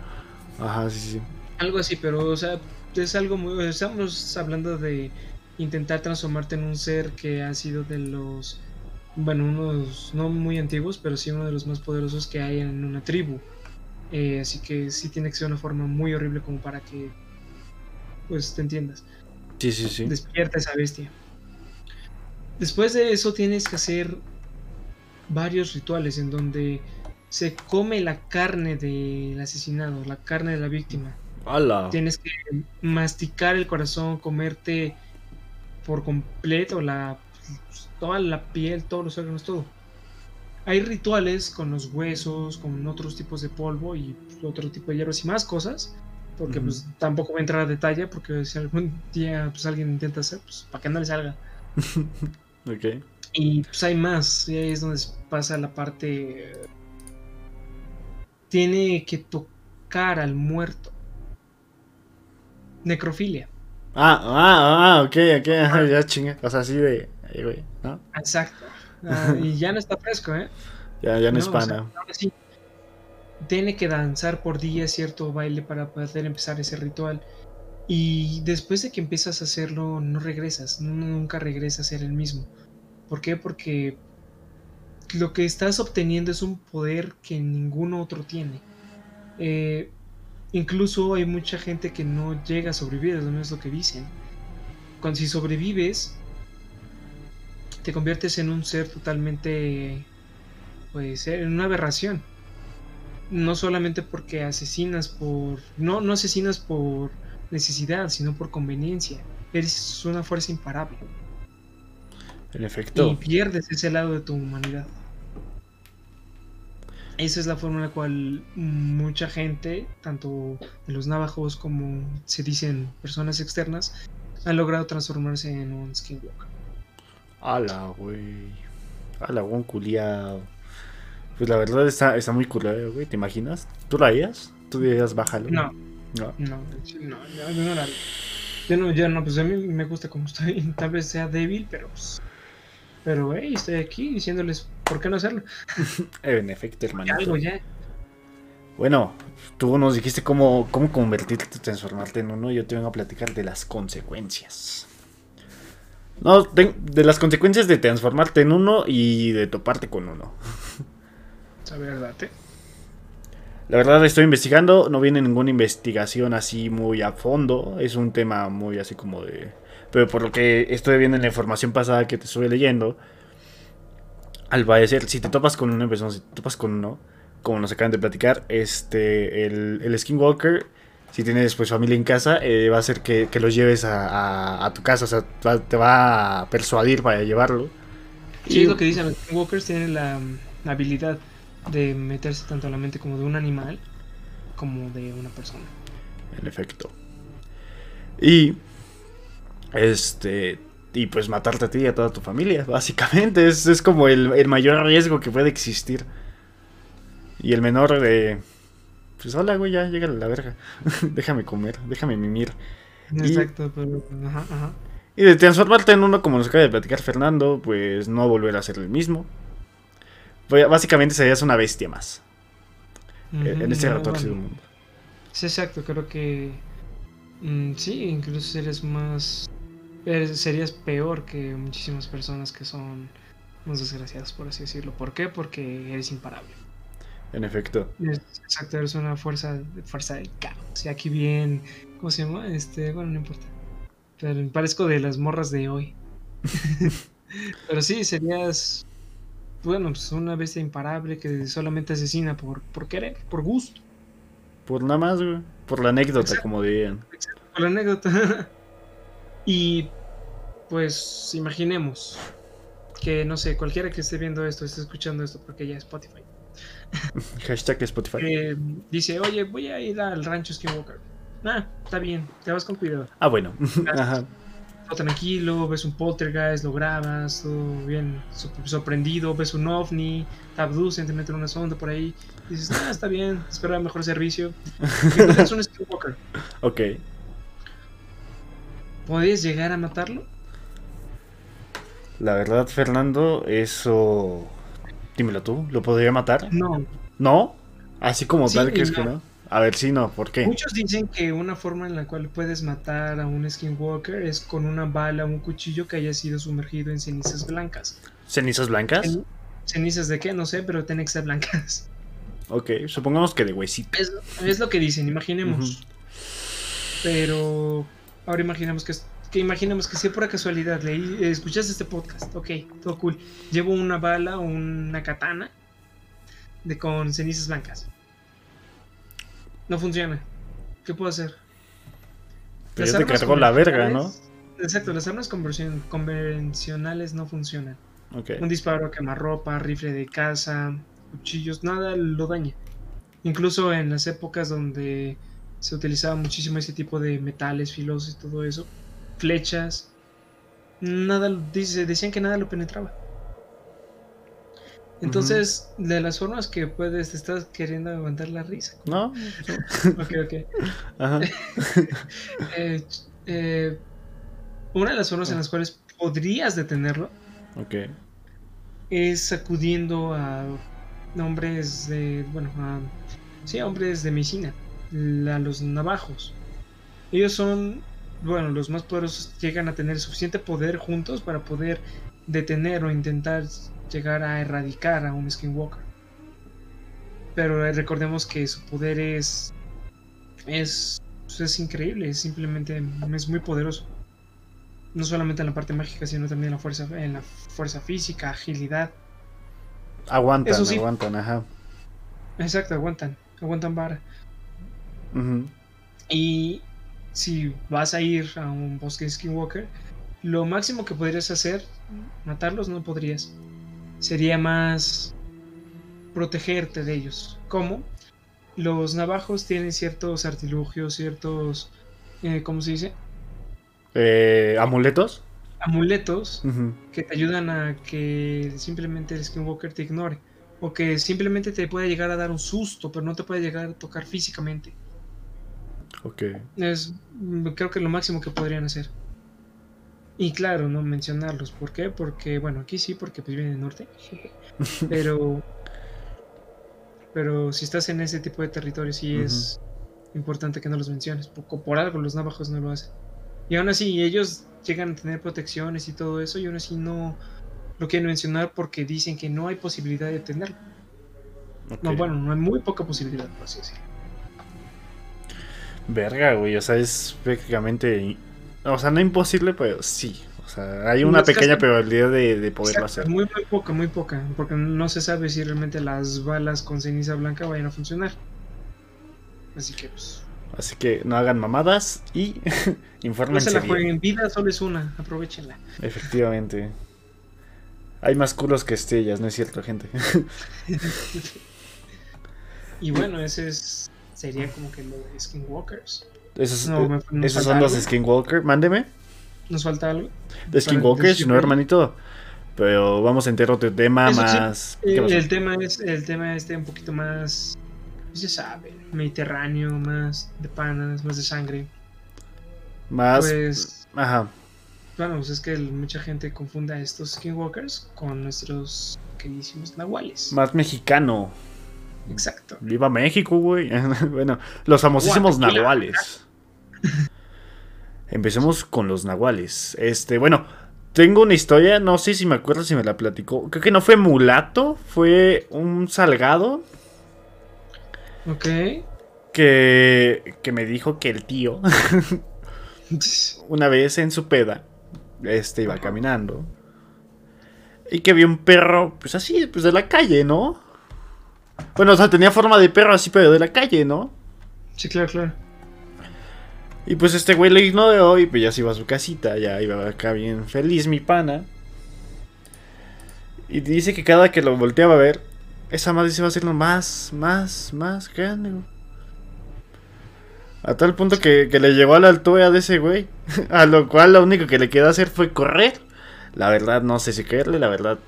Ajá, sí, sí. Algo así, pero, o sea, es algo muy. Estamos hablando de intentar transformarte en un ser que ha sido de los. Bueno, unos no muy antiguos, pero sí uno de los más poderosos que hay en una tribu. Eh, así que sí tiene que ser una forma muy horrible como para que. Pues te entiendas. Sí, sí, sí. Despierta esa bestia. Después de eso tienes que hacer varios rituales en donde se come la carne del asesinado, la carne de la víctima. ¡Hala! Tienes que masticar el corazón, comerte por completo la toda la piel, todos los órganos, todo. Hay rituales con los huesos, con otros tipos de polvo y otro tipo de hierbas y más cosas. Porque pues tampoco voy a entrar a detalle porque si algún día pues alguien intenta hacer, pues para que no le salga. [laughs] Ok. Y pues hay más, y ahí es donde pasa la parte... eh, Tiene que tocar al muerto. Necrofilia. Ah, ah, ah, ok, ok, ya chinga. O sea, así de, güey, ¿no? Exacto. [laughs] Ah, y ya no está fresco, ¿eh? Ya, ya no, es pana. Tiene que danzar por día cierto baile para poder empezar ese ritual. Y después de que empiezas a hacerlo, no regresas, nunca regresas a ser el mismo. ¿Por qué? Porque lo que estás obteniendo es un poder que ningún otro tiene. Eh, incluso hay mucha gente que no llega a sobrevivir, no es lo que dicen. Cuando si sobrevives, te conviertes en un ser totalmente, pues, en una aberración. No solamente porque asesinas por, no, no asesinas por necesidad, sino por conveniencia. Eres una fuerza imparable. En efecto. Y pierdes ese lado de tu humanidad. Esa es la forma en la cual mucha gente, tanto de los navajos como se dicen personas externas, han logrado transformarse en un skinwalker. Ala, güey. Ala, un culiao. Pues la verdad está, está muy culiao, güey. ¿Te imaginas? ¿Tú la harías? ¿Tú dirías bájalo? No. No. No, no, yo no la. Yo no, yo no, pues a mí me gusta como estoy. [laughs] Tal vez sea débil, pero pues pero, hey, estoy aquí diciéndoles por qué no hacerlo. [laughs] en efecto, hermanito. Algo ya. Bueno, tú nos dijiste cómo, cómo convertirte, transformarte en uno. Yo te vengo a platicar de las consecuencias. No, de, las consecuencias de transformarte en uno y de toparte con uno. [laughs] La verdad, ¿eh? La verdad estoy investigando, no viene ninguna investigación así muy a fondo, es un tema muy así como de pero por lo que estoy viendo en la información pasada que te estuve leyendo, al parecer, si te topas con una persona, si te topas con uno, como nos acaban de platicar, este, el, el Skinwalker, si tienes pues familia en casa, eh, va a hacer que, que los lleves a, tu casa, o sea, te va a persuadir para llevarlo. Sí, es lo que dicen, los Skinwalkers tienen la, la habilidad de meterse tanto a la mente como de un animal como de una persona. En efecto. Y este. Y pues matarte a ti y a toda tu familia, básicamente. Es, es como el, mayor riesgo que puede existir. Y el menor de. Pues hola, güey, ya llega a la verga. [laughs] déjame comer, déjame mimir. Exacto, pero. Ajá, ajá. Y de transformarte en uno, como nos acaba de platicar Fernando, pues no volver a ser el mismo. Básicamente serías una bestia más. en este retorcido mundo. Sí, exacto, creo que. Mm, sí, incluso eres más serías peor que muchísimas personas que son unos desgraciados, por así decirlo. ¿Por qué? Porque eres imparable. En efecto. Exacto, eres una fuerza, fuerza del caos. Y aquí bien, ¿cómo se llama? Este, bueno, no importa. Pero me parezco de las morras de hoy. [laughs] [laughs] Pero sí, serías, bueno, pues una bestia imparable que solamente asesina por, por querer, por gusto. Por nada más, güey. Por la anécdota, como dirían. por la anécdota. [laughs] Y pues imaginemos que, no sé, cualquiera que esté viendo esto, esté escuchando esto, porque ya es Spotify. [laughs] Hashtag Spotify. Eh, dice, oye, voy a ir al rancho Skinwalker. Ah, está bien, te vas con cuidado. Ah, bueno. [laughs] Ajá. Todo tranquilo, ves un poltergeist, lo grabas, todo bien sorprendido, ves un ovni, te abducen, te meten una sonda por ahí. dices, ah, está bien, espero mejor servicio. Es un Skinwalker. [laughs] Ok. ¿Podrías llegar a matarlo? La verdad, Fernando, eso. Dímelo tú, ¿lo podría matar? No. ¿No? Así como tal que es que no. A ver si no, ¿por qué? Muchos dicen que una forma en la cual puedes matar a un skinwalker es con una bala o un cuchillo que haya sido sumergido en cenizas blancas. ¿Cenizas blancas? ¿Cenizas de qué? No sé, pero tienen que ser blancas. [laughs] Ok, supongamos que de huesito. Es, lo que dicen, imaginemos. Pero Ahora imaginemos que, que imaginemos que si por casualidad leí, escuchaste este podcast, ok, todo cool. Llevo una bala o una katana de con cenizas blancas. No funciona. ¿Qué puedo hacer? Pero te cargó la verga, ¿no? Exacto, las armas convencionales no funcionan. Un disparo a ropa, rifle de caza, cuchillos, nada lo daña. Incluso en las épocas donde se utilizaba muchísimo ese tipo de metales filosos y todo eso. Flechas. Nada, dice, decían que nada lo penetraba. Entonces, de las formas que puedes, te estás queriendo aguantar la risa. No. [laughs] ok, ok. [laughs] Ajá. [laughs] Eh, eh, una de las formas en las cuales podrías detenerlo Ok. es acudiendo a hombres de, bueno, a, sí, a hombres de medicina, a los navajos. Ellos son, bueno, los más poderosos llegan a tener suficiente poder juntos para poder detener o intentar llegar a erradicar a un skinwalker. Pero eh, recordemos que su poder es es es increíble, es simplemente es muy poderoso. No solamente en la parte mágica, sino también en la fuerza en la fuerza física, agilidad. Aguantan, Eso sí. aguantan, ajá. Exacto, aguantan, aguantan vara. Y si vas a ir a un bosque skinwalker, lo máximo que podrías hacer, matarlos no podrías. Sería más protegerte de ellos. ¿Cómo? Los navajos tienen ciertos artilugios, ciertos, eh, ¿cómo se dice? Eh, ¿Amuletos? Amuletos que te ayudan a que simplemente el skinwalker te ignore. O que simplemente te pueda llegar a dar un susto, pero no te puede llegar a tocar físicamente. Ok. Es creo que lo máximo que podrían hacer. Y claro, no mencionarlos. ¿Por qué? Porque, bueno, aquí sí, porque pues viene del norte. [laughs] Pero. Pero si estás en ese tipo de territorio, sí es importante que no los menciones. Por, por algo los navajos no lo hacen. Y aún así, ellos llegan a tener protecciones y todo eso, y aún así no lo quieren mencionar porque dicen que no hay posibilidad de tenerlo. No, bueno, no hay muy poca posibilidad, por así decirlo. Verga, güey. O sea, es prácticamente. O sea, no imposible, pero sí. O sea, hay una pequeña probabilidad de, de poderlo Exacto, hacer. Muy, muy poca, muy poca. Porque no se sabe si realmente las balas con ceniza blanca vayan a funcionar. Así que, pues. Así que no hagan mamadas y [laughs] No se infórmense la jueguen. Vida solo es una. Aprovechenla. Efectivamente. Hay más culos que estrellas, ¿no es cierto, gente? [laughs] Y bueno, ese es. Sería como que lo de Skinwalkers. Esos, No, me- nos esos los. Skinwalker. Mándeme. ¿Nos falta algo? De Skinwalkers, no, hermanito. Pero vamos a entrar otro tema Eso más. Eh, el tema es el tema este un poquito más. pues ya sabe, mediterráneo, más de panas, más de sangre. Más. Pues. Ajá. Bueno, pues es que el- mucha gente confunde a estos skinwalkers con nuestros queridísimos nahuales. Más mexicano. Exacto. Viva México, güey. [laughs] bueno, los famosísimos nahuales. Empecemos con los nahuales. Este, bueno, tengo una historia, no sé si me acuerdo si me la platicó. Creo que no fue mulato, fue un salgado Ok. que, que me dijo que el tío, [laughs] una vez en su peda, este iba caminando y que vio un perro, pues así, pues de la calle, ¿no? Bueno, o sea, tenía forma de perro así, pero de la calle, ¿no? Sí, claro, claro. Y pues este güey lo ignoró y pues ya se iba a su casita, ya iba acá bien feliz mi pana. Y dice que cada que lo volteaba a ver, esa madre se iba haciendo más, más, más grande. A tal punto que, que le llegó a la altura de ese güey. [laughs] A lo cual lo único que le quedó hacer fue correr. La verdad no sé si creerle, la verdad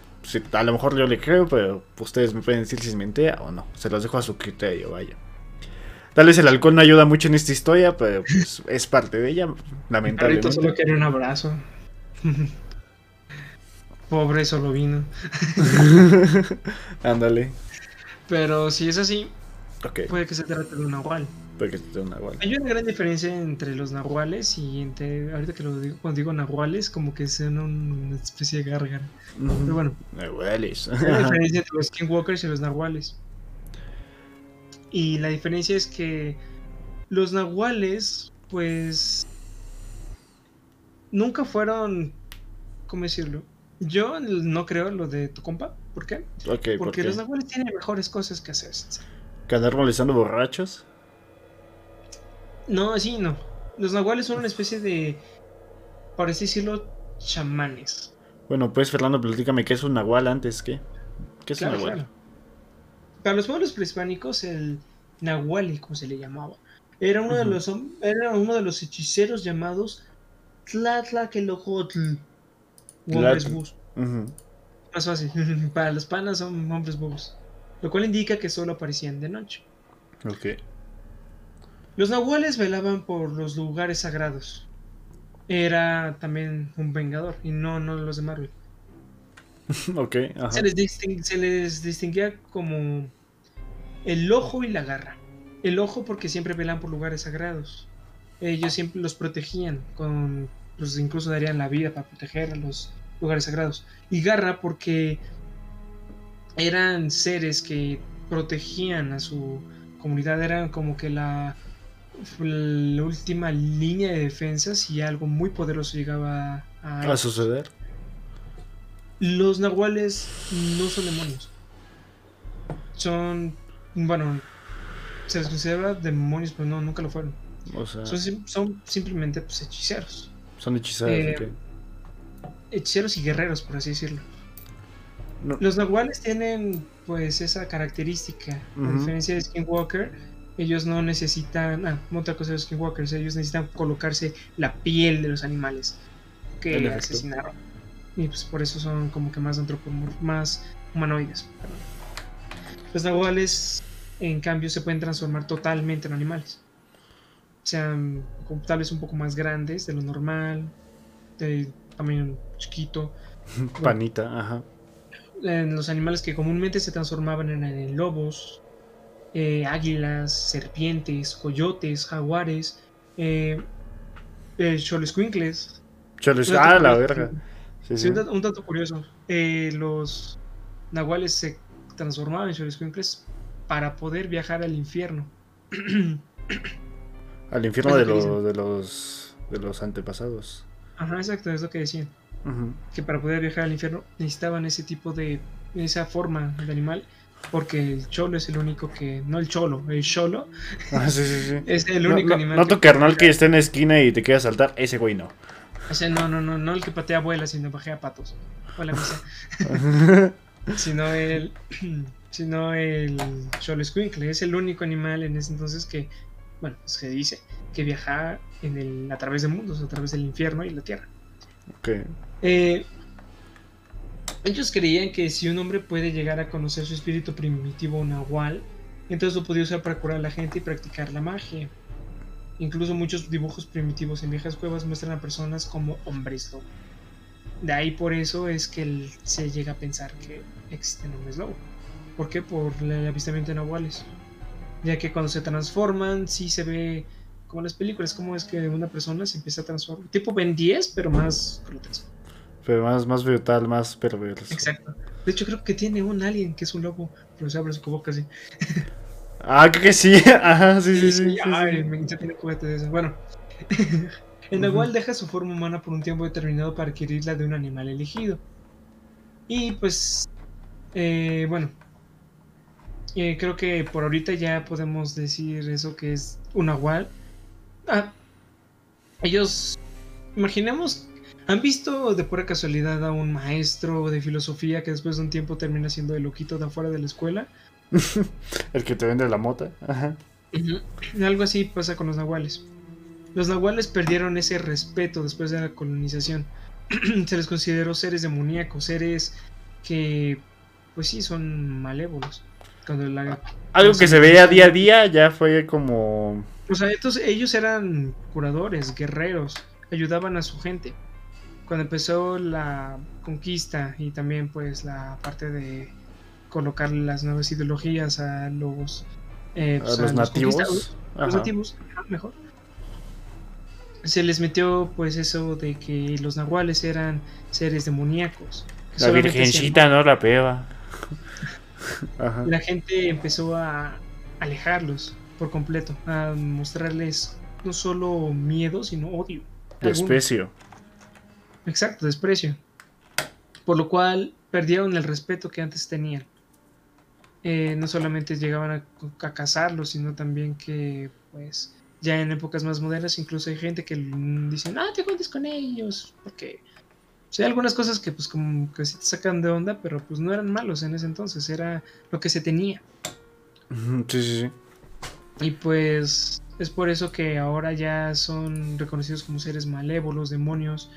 a lo mejor yo le creo, pero ustedes me pueden decir si es mentira o no. Se los dejo a su criterio, vaya. Tal vez el alcohol no ayuda mucho en esta historia, pero pues, es parte de ella, lamentablemente. solo quiere un abrazo. [laughs] Pobre solo vino. [laughs] Ándale. Pero si es así, Ok, puede que se trate de un nahual. porque es una igual. Hay una gran diferencia entre los nahuales y entre. Ahorita que lo digo, cuando digo nahuales, como que son una especie de gárgara. Pero bueno, Nahuales. hay una [laughs] diferencia entre los skinwalkers y los nahuales. Y la diferencia es que los nahuales, pues. Nunca fueron. ¿Cómo decirlo? Yo no creo lo de tu compa. ¿Por qué? ok, ¿por Porque qué? los nahuales tienen mejores cosas que hacer. ¿Que andar molestando borrachos? No, sí, no. Los nahuales son una especie de. Por así decirlo, chamanes. Bueno, pues Fernando, platícame qué es un nahual antes, ¿qué? ¿Qué es Claro, un nahual? claro. Para los pueblos prehispánicos, el nahuali, como se le llamaba, era uno, de los, era uno de los hechiceros llamados Tlatlacquelojotl. O hombres búhos. Más fácil. [laughs] Para los panas son hombres búhos. Lo cual indica que solo aparecían de noche. Ok. Los nahuales velaban por los lugares sagrados. era también un vengador y no, no los de Marvel. [laughs] ok, Se, les se les distinguía como el ojo y la garra. El ojo porque siempre velan por lugares sagrados. Ellos siempre los protegían, con, pues incluso darían la vida para proteger a los lugares sagrados. Y garra porque eran seres que protegían a su comunidad, eran como que la, la última línea de defensa si algo muy poderoso llegaba a, a suceder. Los nahuales no son demonios. Son, bueno, se les considera demonios, pero no, nunca lo fueron. son, simplemente pues, hechiceros. Son hechiceros, eh, Hechiceros y guerreros, por así decirlo. Los nahuales tienen pues esa característica. A diferencia de Skinwalker, ellos no necesitan. Ah, otra cosa de Skinwalkers, ellos necesitan colocarse la piel de los animales que asesinaron. Y pues por eso son como que más antropomorfos, más humanoides. Los nahuales, en cambio, se pueden transformar totalmente en animales. Sean tal vez un poco más grandes de lo normal, de tamaño chiquito. [laughs] Panita, ajá en los animales que comúnmente se transformaban en, lobos, eh, águilas, serpientes, coyotes, jaguares, eh, eh cholescuincles. ah, la verga. Un, dato, curioso. Eh, los nahuales se transformaban en cholescuincles para poder viajar al infierno. [clears throat] al infierno de, los, de los de los antepasados. Ajá, exacto, es lo que decían que para poder viajar al infierno necesitaban ese tipo de, esa forma de animal, porque el cholo es el único que, no el cholo, el cholo ah, [laughs] es el único animal. No, tu carnal que esté en la esquina y te quiera saltar, ese güey no. O sea, no, no, no, no el que patea abuelas, sino bajea patos. O la misa. [laughs] [laughs] sino el, [clears throat] sino el cholo squinkle, es el único animal en ese entonces que, bueno, se dice que viaja en el, a través de mundos, a través del infierno y la tierra. Okay. Eh, ellos creían que si un hombre puede llegar a conocer su espíritu primitivo nahual, entonces lo podía usar para curar a la gente y practicar la magia. Incluso muchos dibujos primitivos en viejas cuevas muestran a personas como hombres lobo. De ahí por eso es que se llega a pensar que existen hombres lobo. ¿Por qué? Por el avistamiento de nahuales. Ya que cuando se transforman, sí se ve como las películas, como es que una persona se empieza a transformar. Tipo Ben 10, pero más grotesco. Pero más, más brutal, más perverso. Exacto. De hecho, creo que tiene un alien que es un lobo, pero se abre su boca así. [laughs] Ah, creo que sí. [laughs] Ajá, sí, sí, sí. Ay, me tiene juguete de eso. Bueno. [laughs] el Nahual deja su forma humana por un tiempo determinado para adquirir la de un animal elegido. Y pues, eh, bueno, eh, creo que por ahorita ya podemos decir eso que es un Nahual. Ah, ellos, imaginemos ¿Han visto de pura casualidad a un maestro de filosofía que después de un tiempo termina siendo el loquito de afuera de la escuela? [laughs] el que te vende la mota. Ajá. Algo así pasa con los nahuales. Los nahuales perdieron ese respeto después de la colonización. [clears throat] Se les consideró seres demoníacos, seres que, pues sí, son malévolos. Algo que se veía día a día ya fue como... O sea, ellos eran curadores, guerreros, ayudaban a su gente cuando empezó la conquista y también pues la parte de colocar las nuevas ideologías a los, eh, pues, los, nativos, los nativos, mejor. Se les metió pues eso de que los nahuales eran seres demoníacos. La virgencita, ¿no? La peba. [laughs] La gente empezó a alejarlos por completo, a mostrarles no solo miedo, sino odio. Desprecio. Exacto, desprecio. Por lo cual perdieron el respeto que antes tenían. Eh, no solamente llegaban a, cazarlos, sino también que, pues, ya en épocas más modernas, incluso hay gente que dicen, ah, te juntes con ellos, porque hay algunas cosas que, pues, como que sí te sacan de onda, pero pues no eran malos en ese entonces, era lo que se tenía. Sí, sí, sí. Y pues es por eso que ahora ya son reconocidos como seres malévolos, demonios,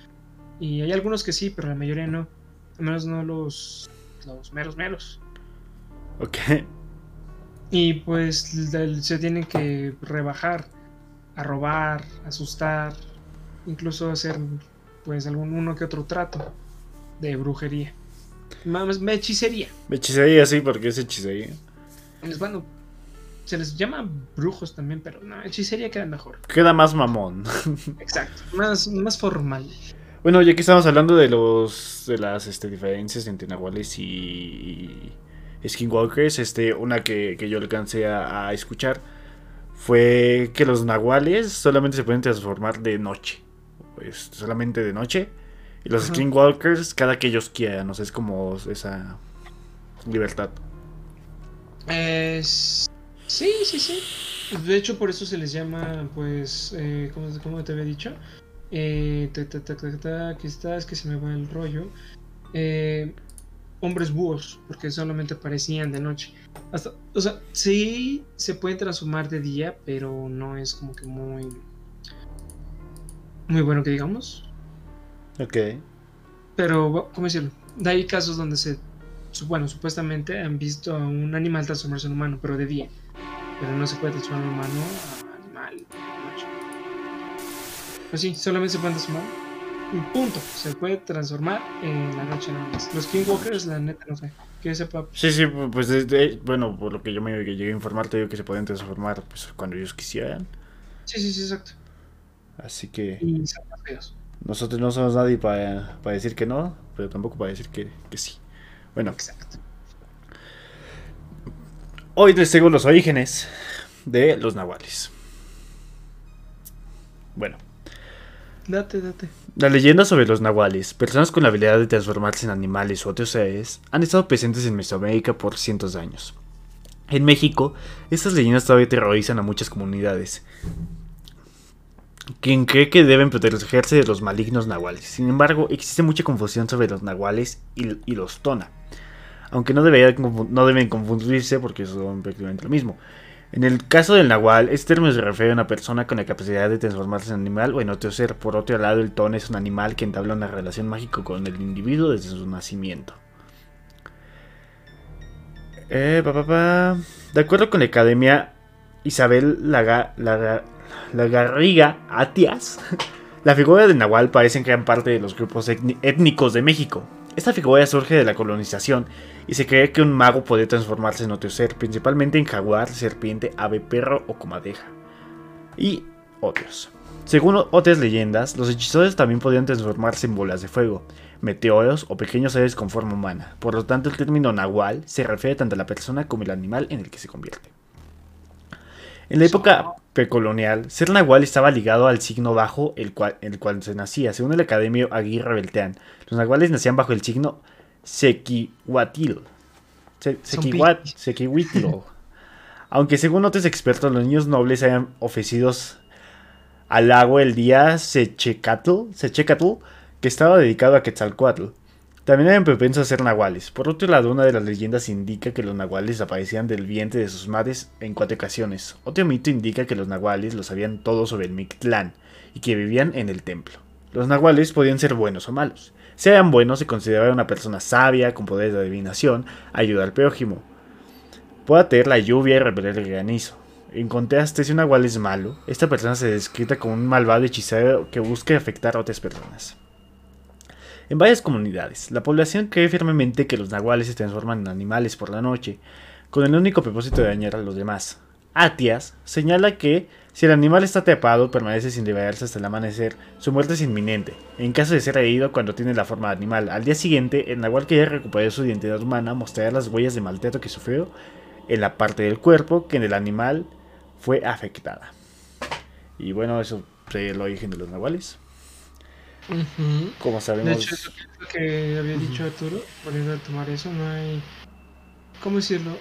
y hay algunos que sí, pero la mayoría no. Al menos no los, los meros meros. Ok. Y pues se tienen que rebajar, a robar, asustar, incluso hacer pues algún uno que otro trato de brujería. Más hechicería. Hechicería, sí, porque es hechicería. Bueno, se les llama brujos también, pero no, hechicería queda mejor. Queda más mamón. [laughs] Exacto, más, más formal. Bueno, ya que estamos hablando de los de las este, diferencias entre nahuales y, skinwalkers, este, una que, yo alcancé a, escuchar fue que los nahuales solamente se pueden transformar de noche. Pues solamente de noche. Y los skinwalkers cada que ellos quieran. O sea, es como esa libertad. Es... Sí, sí, sí. De hecho, por eso se les llama, pues, eh, ¿cómo, te había dicho? Eh, aquí está, es que se me va el rollo. Eh, hombres búhos, porque solamente aparecían de noche. Hasta, o sea, sí se pueden transformar de día, pero no es como que muy. Muy bueno que digamos. Ok. Pero, ¿cómo decirlo? Hay casos donde se. Bueno, supuestamente han visto a un animal transformarse en humano, pero de día. Pero no se puede transformar en humano a animal noche. Pues sí, solamente se puede transformar. punto. Se puede transformar en la noche nada más. Los Walkers, la neta, no sé. Que sepa. Sí, sí, pues bueno, por lo que yo me llegué a informar, te digo que se pueden transformar pues, cuando ellos quisieran. Sí, sí, sí, exacto. Así que. Y. Nosotros no somos nadie para, decir que no, pero tampoco para decir que, que sí. Bueno. Exacto. Hoy les tengo los orígenes de los nahuales. Bueno. Date, date. La leyenda sobre los nahuales, personas con la habilidad de transformarse en animales o otros seres, han estado presentes en Mesoamérica por cientos de años. En México, estas leyendas todavía terrorizan a muchas comunidades, quien cree que deben protegerse de los malignos nahuales. Sin embargo, existe mucha confusión sobre los nahuales y los tona aunque no, deben confundirse porque son prácticamente lo mismo. En el caso del nahual, este término se refiere a una persona con la capacidad de transformarse en animal o en otro ser. Por otro lado, el ton es un animal que entabla una relación mágica con el individuo desde su nacimiento. Eh, De acuerdo con la Academia Isabel Laga, Lagarriga Atias, [laughs] la figura del nahual parece en gran parte de los grupos étnicos de México. Esta figura surge de la colonización y se cree que un mago podía transformarse en otro ser, principalmente en jaguar, serpiente, ave, perro o comadeja. Y otros. Según otras leyendas, los hechizadores también podían transformarse en bolas de fuego, meteoros o pequeños seres con forma humana. Por lo tanto, el término nahual se refiere tanto a la persona como al animal en el que se convierte. En la época precolonial, ser nahual estaba ligado al signo bajo el cual, el cual se nacía. Según el academio Aguirre Belteán, los nahuales nacían bajo el signo Sequihuatil. Sequihuitl. [laughs] Aunque según otros expertos, los niños nobles hayan ofrecidos al lago el día Sechecatl, Sechecatl que estaba dedicado a Quetzalcoatl. También eran propensos a ser nahuales. Por otro lado, una de las leyendas indica que los nahuales aparecían del vientre de sus madres en cuatro ocasiones. Otro mito indica que los nahuales lo sabían todo sobre el Mictlán y que vivían en el templo. Los nahuales podían ser buenos o malos. Si eran buenos, se consideraba una persona sabia, con poderes de adivinación, ayuda al prójimo. Puede atraer la lluvia y repeler el granizo. En contraste, si un nahual es malo, esta persona se descrita como un malvado hechicero que busca afectar a otras personas. En varias comunidades, la población cree firmemente que los nahuales se transforman en animales por la noche, con el único propósito de dañar a los demás. Atias señala que si el animal está atrapado, permanece sin liberarse hasta el amanecer, su muerte es inminente. En caso de ser herido cuando tiene la forma de animal, al día siguiente, el nahual que haya recuperado su identidad humana mostrará las huellas de maltrato que sufrió en la parte del cuerpo que en el animal fue afectada. Y bueno, eso es el origen de los nahuales. Como sabemos. De hecho, lo que había dicho Arturo, volviendo a tomar eso, no hay. ¿Cómo decirlo?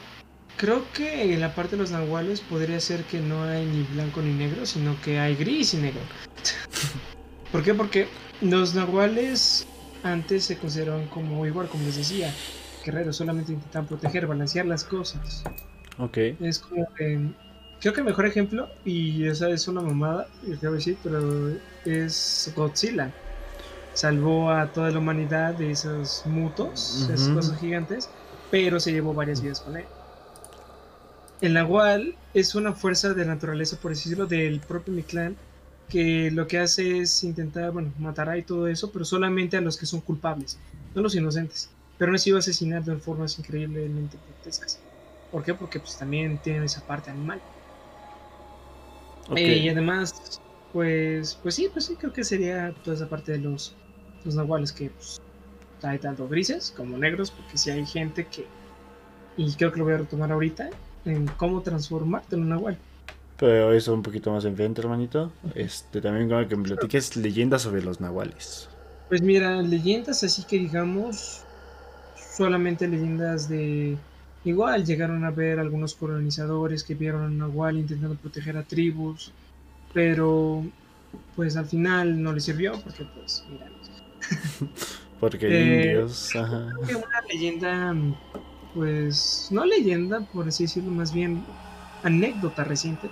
Creo que en la parte de los nahuales podría ser que no hay ni blanco ni negro, sino que hay gris y negro. [laughs] ¿Por qué? Porque los nahuales antes se consideraban como igual, como les decía, guerreros, solamente intentan proteger, balancear las cosas. Ok. Es como que. Creo que el mejor ejemplo, y esa es una mamada, quiero decir, pero es Godzilla salvó a toda la humanidad de esos mutos, esas cosas gigantes, pero se llevó varias vidas con él. El Nahual es una fuerza de la naturaleza, por decirlo, del propio Mictlán, que lo que hace es intentar, bueno, matará y todo eso, pero solamente a los que son culpables, no los inocentes. Pero no se iba a asesinar de formas increíblemente grotescas. ¿Por qué? Porque pues también tienen esa parte animal. Ok. Eh, y además, pues, pues sí, pues sí, creo que sería toda esa parte de los, los nahuales que pues, hay tanto grises como negros, porque si hay gente que, y creo que lo voy a retomar ahorita, en cómo transformarte en un nahual. Pero eso un poquito más enfrente, hermanito. Este, también como que me platiques leyendas sobre los nahuales. Pues mira, leyendas así que digamos, solamente leyendas de... Igual llegaron a ver algunos colonizadores que vieron a un nahual intentando proteger a tribus, pero pues al final no les sirvió porque pues mira, [laughs] Porque Eh, indios, ajá. que una leyenda, pues no leyenda, por así decirlo, más bien anécdota reciente,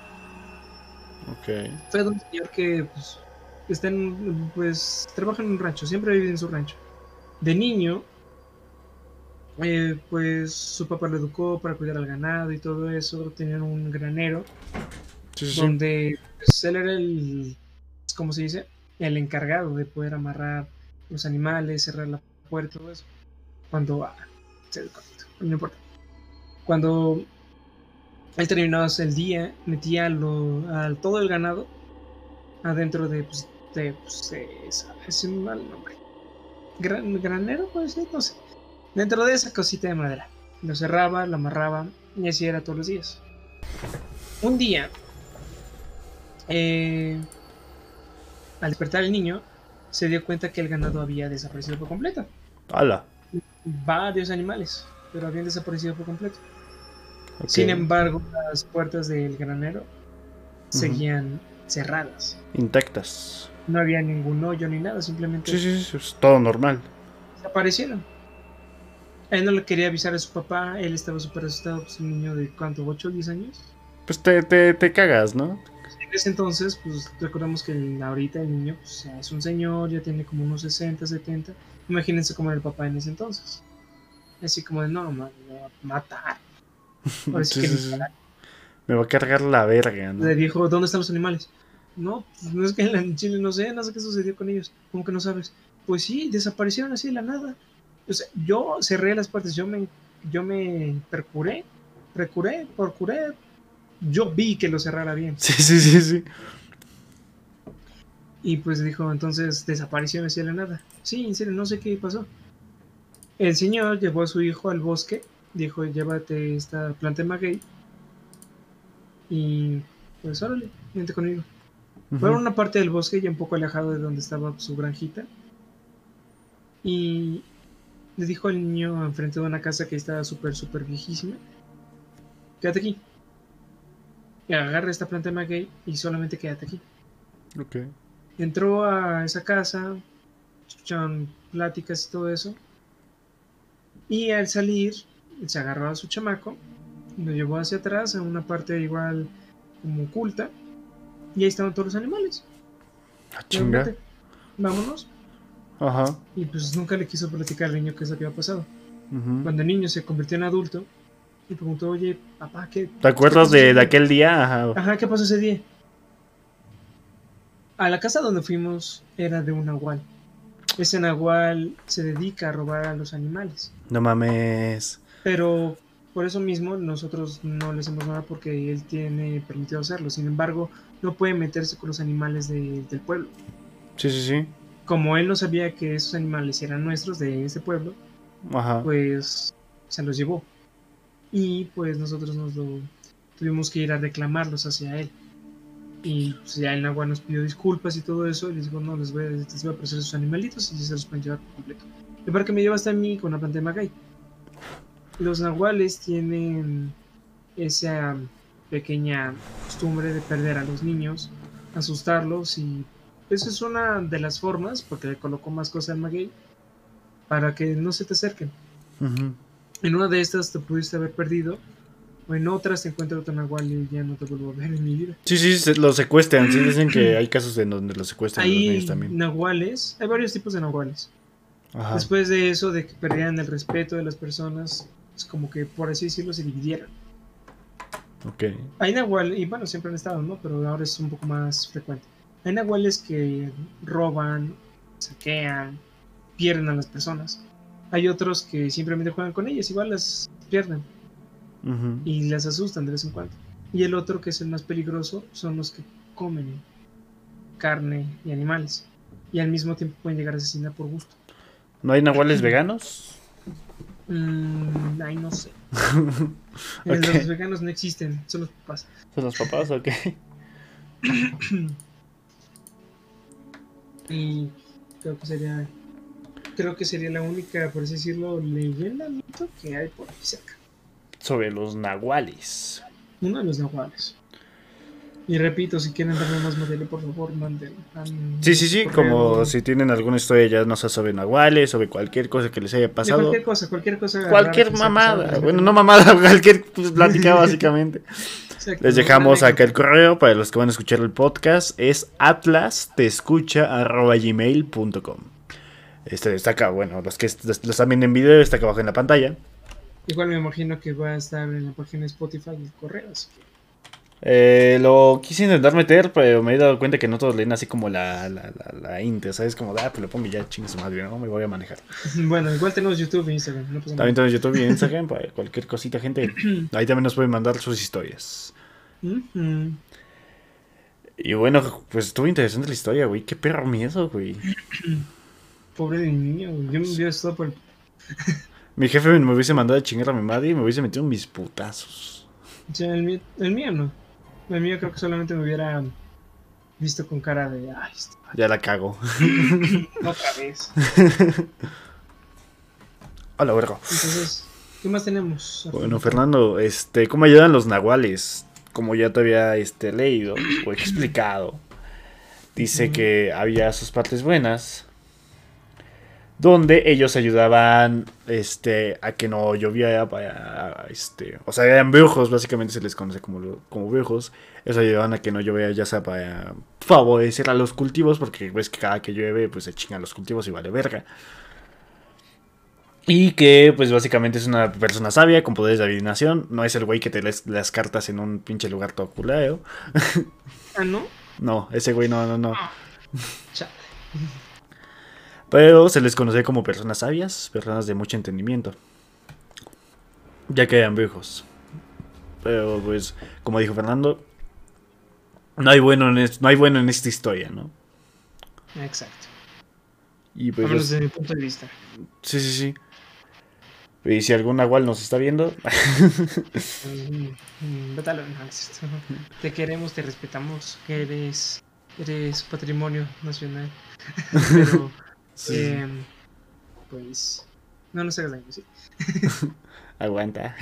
Ok. fue de un señor que pues, está en, pues trabaja en un rancho, siempre vive en su rancho. De niño, eh, pues su papá lo educó para cuidar al ganado y todo eso, tenían un granero donde pues, él era el, ¿cómo se dice? El encargado de poder amarrar los animales, cerrar la puerta, todo eso. Cuando, ah, no importa. Cuando él terminaba el día, metía lo, todo el ganado adentro de, pues, de, pues, de esa- es un mal nombre. Gran, granero, puede ser, no. Dentro de esa cosita de madera. Lo cerraba, lo amarraba y así era todos los días. Un día, eh, al despertar el niño, se dio cuenta que el ganado había desaparecido por completo. ¡Hala! Varios animales, pero habían desaparecido por completo. Sin embargo, las puertas del granero seguían cerradas. Intactas. No había ningún hoyo ni nada, simplemente Sí, sí, sí, es todo normal. desaparecieron. Él no le quería avisar a su papá, él estaba súper asustado, pues un niño de cuánto, 8 o 10 años. Pues te, te, te cagas, ¿no? En ese entonces, pues recordamos que el- ahorita el niño pues, ya es un señor, ya tiene como unos 60, 70. Imagínense cómo era el papá en ese entonces. Así como de, no, me va a matar. [laughs] Que. Me va a cargar la verga, ¿no? Le dijo, ¿dónde están los animales? No, pues no es que en Chile no sé, no sé qué sucedió con ellos. ¿Cómo que no sabes? Pues sí, desaparecieron así de la nada. O sea, yo cerré las puertas, yo me, yo me percuré, precuré, procuré. Yo vi que lo cerrara bien. Sí, sí, sí, sí. Y pues dijo, entonces desapareció de la nada. Sí, en serio, no sé qué pasó. El señor llevó a su hijo al bosque, dijo, llévate esta planta de maguey. Y pues órale, vente conmigo. Fueron a una parte del bosque ya un poco alejado de donde estaba su granjita. Y le dijo al niño enfrente de una casa que estaba súper, súper viejísima. Quédate aquí. Agarra esta planta de maguey y solamente quédate aquí. Ok. Entró a esa casa, escucharon pláticas y todo eso. Y al salir, se agarró a su chamaco, lo llevó hacia atrás a una parte igual como oculta. Y ahí estaban todos los animales. Ah, chinga. Vámonos. Ajá. Y pues nunca le quiso platicar al niño qué es lo que había pasado. ujú. Cuando el niño se convirtió en adulto, y preguntó, oye, papá, ¿qué? ¿Te acuerdas de, de aquel día? Ajá. Ajá, ¿qué pasó ese día? A la casa donde fuimos era de un nahual. Ese nahual se dedica a robar a los animales. No mames. Pero por eso mismo nosotros no le hacemos nada porque él tiene permitido hacerlo. Sin embargo, no puede meterse con los animales de- del pueblo. Sí, sí, sí. Como él no sabía que esos animales eran nuestros de ese pueblo, Ajá. pues se los llevó. Y pues nosotros nos lo tuvimos que ir a reclamarlos hacia él. Y pues ya el Nahual nos pidió disculpas y todo eso. Y les digo, no, les voy a, les voy a ofrecer sus animalitos y se los pueden llevar por completo. El parque me lleva hasta mí con la planta de Magay. Los nahuales tienen esa pequeña costumbre de perder a los niños, asustarlos y eso es una de las formas, porque le colocó más cosas al maguey, para que no se te acerquen. Ujú. En una de estas te pudiste haber perdido, o en otras te encuentra otro nahual y ya no te vuelvo a ver en mi vida. Sí, sí, se- los secuestran. Sí, [clears throat] dicen que hay casos en donde los secuestran los Hay niños también. nahuales, hay varios tipos de nahuales. Ajá. Después de eso, de que perdieran el respeto de las personas, es como que, por así decirlo, se dividieron. Ok. Hay nahual, y bueno, siempre han estado, ¿no? Pero ahora es un poco más frecuente. Hay nahuales que roban, saquean, pierden a las personas. Hay otros que simplemente juegan con ellas, igual las pierden y las asustan de vez en cuando. Y el otro, que es el más peligroso, son los que comen carne y animales. Y al mismo tiempo pueden llegar a asesinar por gusto. ¿No hay nahuales veganos? Mm, ay, no sé. [laughs] Eh, Ok. Los veganos no existen, son los papás. ¿Son los papás o qué? [coughs] Y creo que sería. Creo que sería la única, por así decirlo, leyenda, mito que hay por aquí cerca. Sobre los nahuales. Uno de los nahuales. Y repito, si quieren darme más material, por favor, manden. an- Sí, sí, sí, como si tienen alguna historia ya no sé sobre nahuales, sobre cualquier cosa que les haya De pasado. cualquier cosa, cualquier cosa. Cualquier mamada. Bueno, no mamada, [laughs] cualquier pues, plática [laughs] básicamente. Exacto, Les dejamos acá el correo para los que van a escuchar el podcast. Es atlastescucha.gmail.com Este está acá, bueno, los que est- lo están viendo en video está acá abajo en la pantalla. Igual me imagino que va a estar en la página de Spotify el correo. así que- Eh, lo quise intentar meter, pero me he dado cuenta que no todos leen así como la, la, la, la inte, ¿sabes? Como, ah, pues lo pongo y ya chingue su madre, no me voy a manejar. [laughs] Bueno, igual tenemos YouTube e Instagram. No pasa nada. También tenemos YouTube y Instagram [laughs] para cualquier cosita, gente. [clears throat] Ahí también nos pueden mandar sus historias. Y bueno, pues estuvo interesante la historia, güey. Qué perro miedo, güey. [clears throat] Pobre de niño, yo me hubiera estado por el Mi jefe me hubiese mandado a chingar a mi madre y me hubiese metido mis putazos. O sea, el, mío, el mío no. El mío creo que solamente me hubiera visto con cara de. Ay, este- Ya la cago. [laughs] otra vez. Hola, verga. Entonces, ¿qué más tenemos? Bueno, Fernando, este, ¿cómo ayudan los nahuales? Como ya te había este, leído o explicado, dice que había sus partes buenas, donde ellos ayudaban este, a que no lloviera, para, este, o sea, eran brujos, básicamente se les conoce como, como brujos, ellos ayudaban a que no lloviera, ya sea para favorecer a los cultivos, porque ves que cada que llueve, pues se chingan los cultivos y vale verga. Y que, pues básicamente es una persona sabia con poderes de adivinación. No es el güey que te lees las cartas en un pinche lugar todo culero. [laughs] Ah, ¿no? No, ese güey no, no, no. Chale. Pero se les conoce como personas sabias, personas de mucho entendimiento. Ya que eran viejos. Pero pues, como dijo Fernando, no hay bueno en, no hay bueno en esta historia, ¿no? Exacto. Y pues, menos desde mi punto de vista. sí, sí, sí. Y si algún nahual nos está viendo, Mm, mm. [laughs] Te queremos, te respetamos, que eres, eres patrimonio nacional. [laughs] Pero, sí, em, pues, no nos hagas daño, ¿sí? [laughs] aguanta.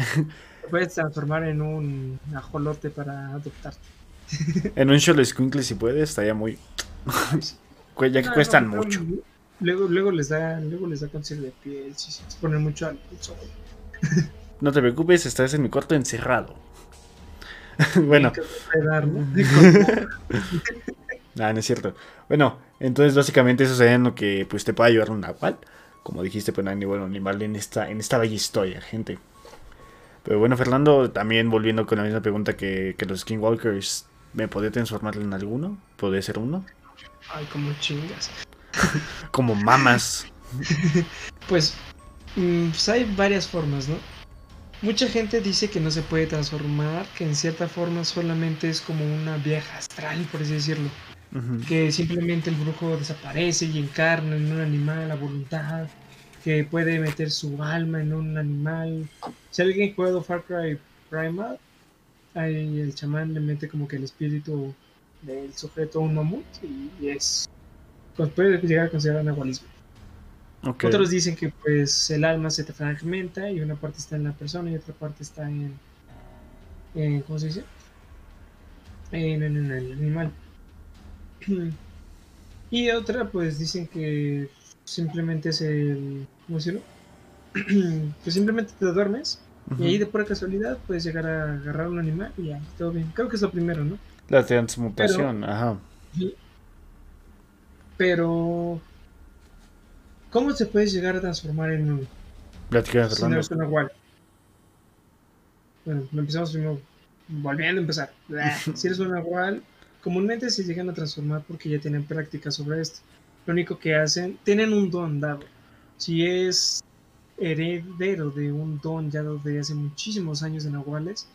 Te puedes transformar en un ajolote para adoptarte. En un show squinkle si puedes, estaría muy... [laughs] Ya que No, cuestan no, no, mucho. Luego, luego les da, luego les da cáncer de piel, si se exponen mucho al sol. [laughs] No te preocupes, estás en mi cuarto encerrado. bueno, ¿no? Ah, no es cierto. Bueno, entonces básicamente eso sería en lo que pues te puede ayudar un nahual. Como dijiste, pues no hay ni bueno ni mal en esta, en esta bella historia, gente. Pero bueno, Fernando, también volviendo con la misma pregunta que, que los Skinwalkers, ¿me podría transformar en alguno? ¿Podría ser uno? Ay, como chingas. [laughs] Como mamas. [laughs] Pues, mm, pues hay varias formas, ¿no? Mucha gente dice que no se puede transformar, que en cierta forma solamente es como una vieja astral, por así decirlo. Que simplemente el brujo desaparece y encarna en un animal a voluntad, que puede meter su alma en un animal. Si alguien ha jugado Far Cry Primal, ahí el chamán le mete como que el espíritu del sujeto a un mamut y es. Pues puede llegar a considerar anahualismo. Ok. Otros dicen que pues el alma se te fragmenta y una parte está en la persona y otra parte está en, en ¿cómo se dice? En, en- en el animal. [clears throat] Y otra pues dicen que simplemente es el, ¿cómo decirlo? [clears throat] pues simplemente te duermes y ahí de pura casualidad puedes llegar a agarrar un animal y ya, todo bien. Creo que es lo primero, ¿no? La transmutación, ajá. Pero ¿cómo te puedes llegar a transformar en un Platica, Fernando. es un nahual. Bueno, empezamos primero. Volviendo a empezar. [laughs] Si eres un nahual, comúnmente se llegan a transformar porque ya tienen práctica sobre esto. Lo único que hacen, tienen un don dado. Si es heredero de un don ya de hace muchísimos años en Nahuales,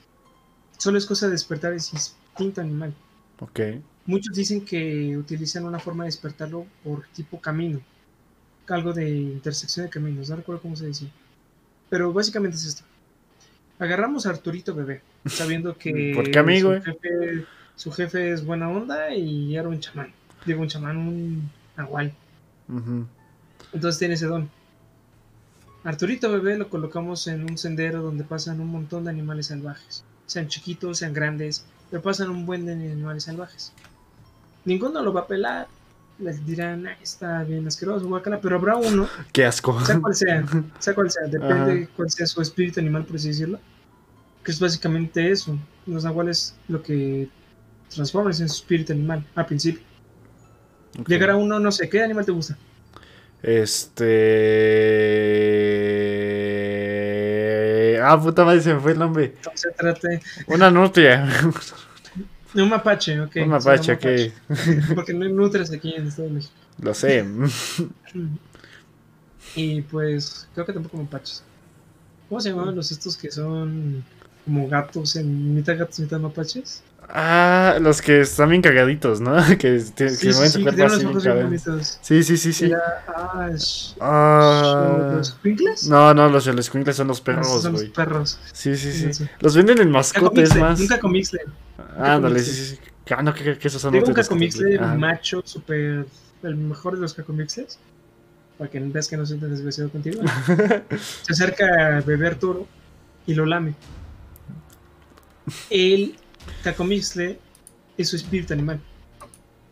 solo es cosa de despertar ese instinto animal. Ok. Muchos dicen que utilizan una forma de despertarlo por tipo camino, algo de intersección de caminos, no recuerdo cómo se dice. Pero básicamente es esto. Agarramos a Arturito bebé, sabiendo que ¿Por qué amigo, eh? Su jefe es buena onda y era un chamán. Digo, un chamán, un nahual. Entonces tiene ese don. Arturito bebé lo colocamos en un sendero donde pasan un montón de animales salvajes. Sean chiquitos, sean grandes, pero pasan un buen de animales salvajes. Ninguno lo va a pelar. Les dirán, "Ah, está bien asqueroso, guacala, pero habrá uno, [laughs] Qué asco. sea cual sea, sea cual sea, depende cuál sea su espíritu animal, por así decirlo. Que es básicamente eso. Los nahuales lo que transforman es en su espíritu animal, al principio. Ok. Llegará uno, no sé, ¿qué animal te gusta? Este. Ah, puta madre, se me fue el nombre. Entonces trate Una nutria. Un mapache, ok. Un mapache, ok. Porque no hay nutrias aquí en Estado de México. Lo sé. [laughs] Y pues, creo que tampoco mapaches. ¿Cómo se llamaban los estos que son como gatos, en mitad gatos, mitad mapaches? Ah, los que están bien cagaditos, ¿no? [laughs] Que, que Sí, que sí, mueven sí, que los ojos bien bonitos. Sí, sí, sí, sí. Era, ah, sh- Ah. ¿Los Squinkles? No, no, los los squinkles son los Ah, perros, son los güey. perros. Sí, sí, Sí. Los venden en mascotes más. Un cacomixle. Ándale, sí, sí, sí. Ah, no, que, que esos son Tengo un cacomixle macho, super. El mejor de los cacomixles. Para que veas que no tan desgraciado contigo. [laughs] Se acerca a bebé Arturo y lo lame. El cacomixle es su espíritu animal.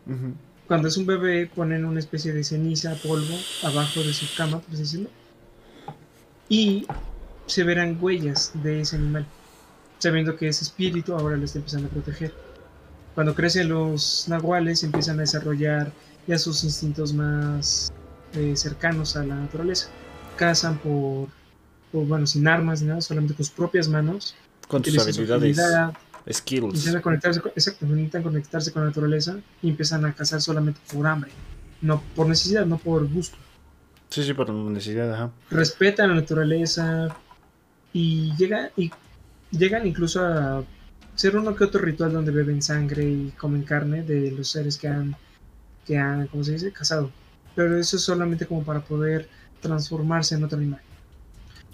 Ujú. Cuando es un bebé, ponen una especie de ceniza, polvo, abajo de su cama, por así decirlo. Y se verán huellas de ese animal. Sabiendo que ese espíritu ahora lo está empezando a proteger. Cuando crecen los nahuales, empiezan a desarrollar ya sus instintos más eh, cercanos a la naturaleza. Cazan por, por, bueno, sin armas ni nada, solamente con sus propias manos. Con tus Utilizan su Empiezan a conectarse, exacto, necesitan conectarse con la naturaleza y empiezan a cazar solamente por hambre, no por necesidad, no por gusto. Sí, sí, por necesidad, ajá. Respetan la naturaleza y llegan, y llegan incluso a hacer uno que otro ritual donde beben sangre y comen carne de los seres que han, que han, ¿cómo se dice?, cazado. Pero eso es solamente como para poder transformarse en otro animal.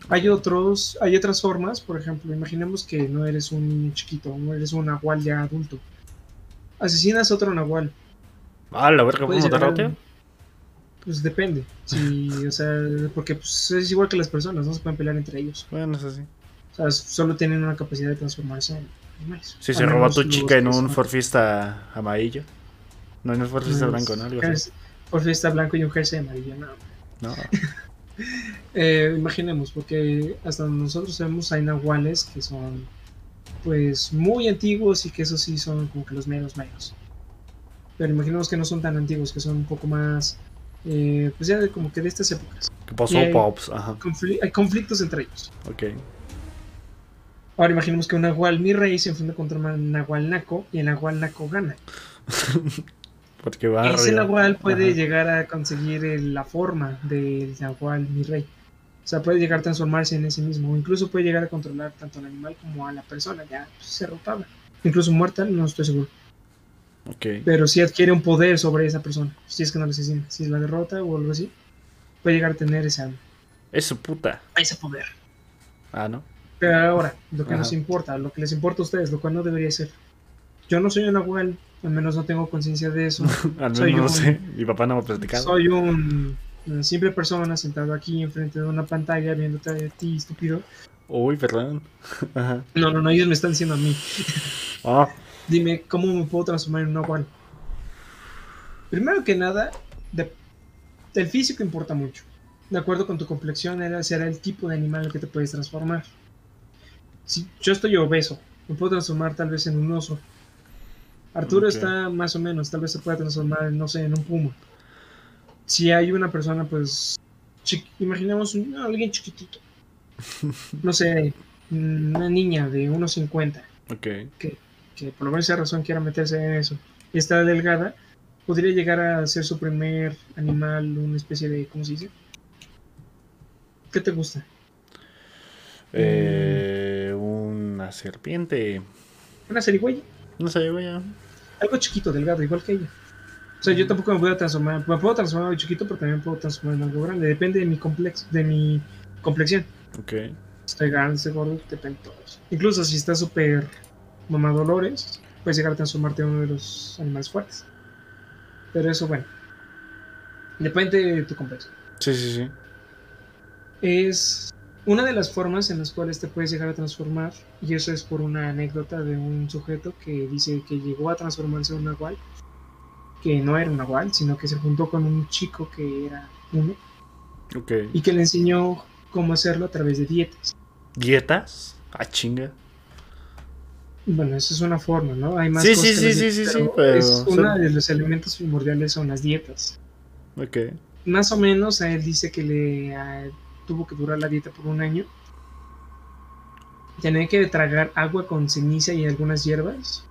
Hay otros, hay otras formas, por ejemplo, imaginemos que no eres un niño chiquito, no eres un nahual ya adulto. Asesinas a otro nahual. Ah, la verga, ¿puedo puedes matar a otro? Pues depende. Sí, o sea, porque pues, es igual que las personas, no se pueden pelear entre ellos. Bueno, eso sí. O sea, solo tienen una capacidad de transformarse en animales. Si se robó tu chica en un Forfista amarillo. No, en un Forfista blanco, ¿no? Algo así. fiesta blanco y un jersey amarillo, no. No. [laughs] Eh, imaginemos, porque hasta nosotros sabemos hay nahuales que son pues muy antiguos y que esos sí son como que los menos menos. Pero imaginemos que no son tan antiguos, que son un poco más, eh, pues ya de, como que de estas épocas. ¿Qué pasó, Bien. Pops? Ajá, Confli- hay conflictos entre ellos. ok. Ahora imaginemos que un nahual mi rey se enfrenta contra un nahual naco y el nahual naco gana. [laughs] Porque va Ese nahual puede Ajá. llegar a conseguir el- la forma del nahual mi rey. O sea, puede llegar a transformarse en ese mismo. O incluso puede llegar a controlar tanto al animal como a la persona. Ya pues, derrotada. Incluso muerta, no estoy seguro. Ok. Pero si adquiere un poder sobre esa persona. Si es que no la asesina. Si la derrota o algo así. Puede llegar a tener esa, Es su puta. ese poder. Ah, ¿no? Pero ahora, lo que Ajá. nos importa, lo que les importa a ustedes, lo cual no debería ser. Yo no soy un nahual. Al menos no tengo conciencia de eso. [laughs] Al Soy menos no un- sé. Mi papá no me ha platicado. Soy un, una simple persona sentado aquí enfrente de una pantalla viéndote a ti, estúpido. Uy, perdón. [laughs] Ajá. No, no, no, ellos me están diciendo a mí. Ah, [laughs] Dime, ¿cómo me puedo transformar en un nahual? Primero que nada, de- el físico importa mucho. De acuerdo con tu complexión, será el tipo de animal al que te puedes transformar. Si yo estoy obeso, me puedo transformar tal vez en un oso. Arturo está más o menos, tal vez se pueda transformar, no sé, en un puma. Si hay una persona, pues, imaginemos un, alguien chiquitito. [laughs] No sé, una niña de unos 50 ok. que por lo menos esa razón quiera meterse en eso. está delgada, podría llegar a ser su primer animal, una especie de, ¿cómo se dice? ¿Qué te gusta? Eh, una serpiente. Una zarigüeya. Una zarigüeya. Algo chiquito, delgado, igual que ella. O sea, yo tampoco me puedo transformar. Me puedo transformar en chiquito, pero también puedo transformar en algo grande. Depende de mi complex, de mi complexión. Ok. Estoy grande, estoy gordo, depende de todo eso. Incluso si estás súper mamadolores, puedes llegar a transformarte en uno de los animales fuertes. Pero eso, bueno. Depende de tu complexión. Sí, sí, sí. Es una de las formas en las cuales te puedes llegar a transformar, y eso es por una anécdota de un sujeto que dice que llegó a transformarse en un nahual, que no era un nahual, sino que se juntó con un chico que era uno, Ok. y que le enseñó cómo hacerlo a través de dietas. ¿Dietas? Ah, chinga. Bueno, eso es una forma, ¿no? Hay más Sí, cosas sí, sí, sí, dietas, sí, sí, pero es uno de los elementos primordiales son las dietas. Ok. Más o menos, a él dice que le a- tuvo que durar la dieta por un año. Tenía que tragar agua con ceniza y algunas hierbas.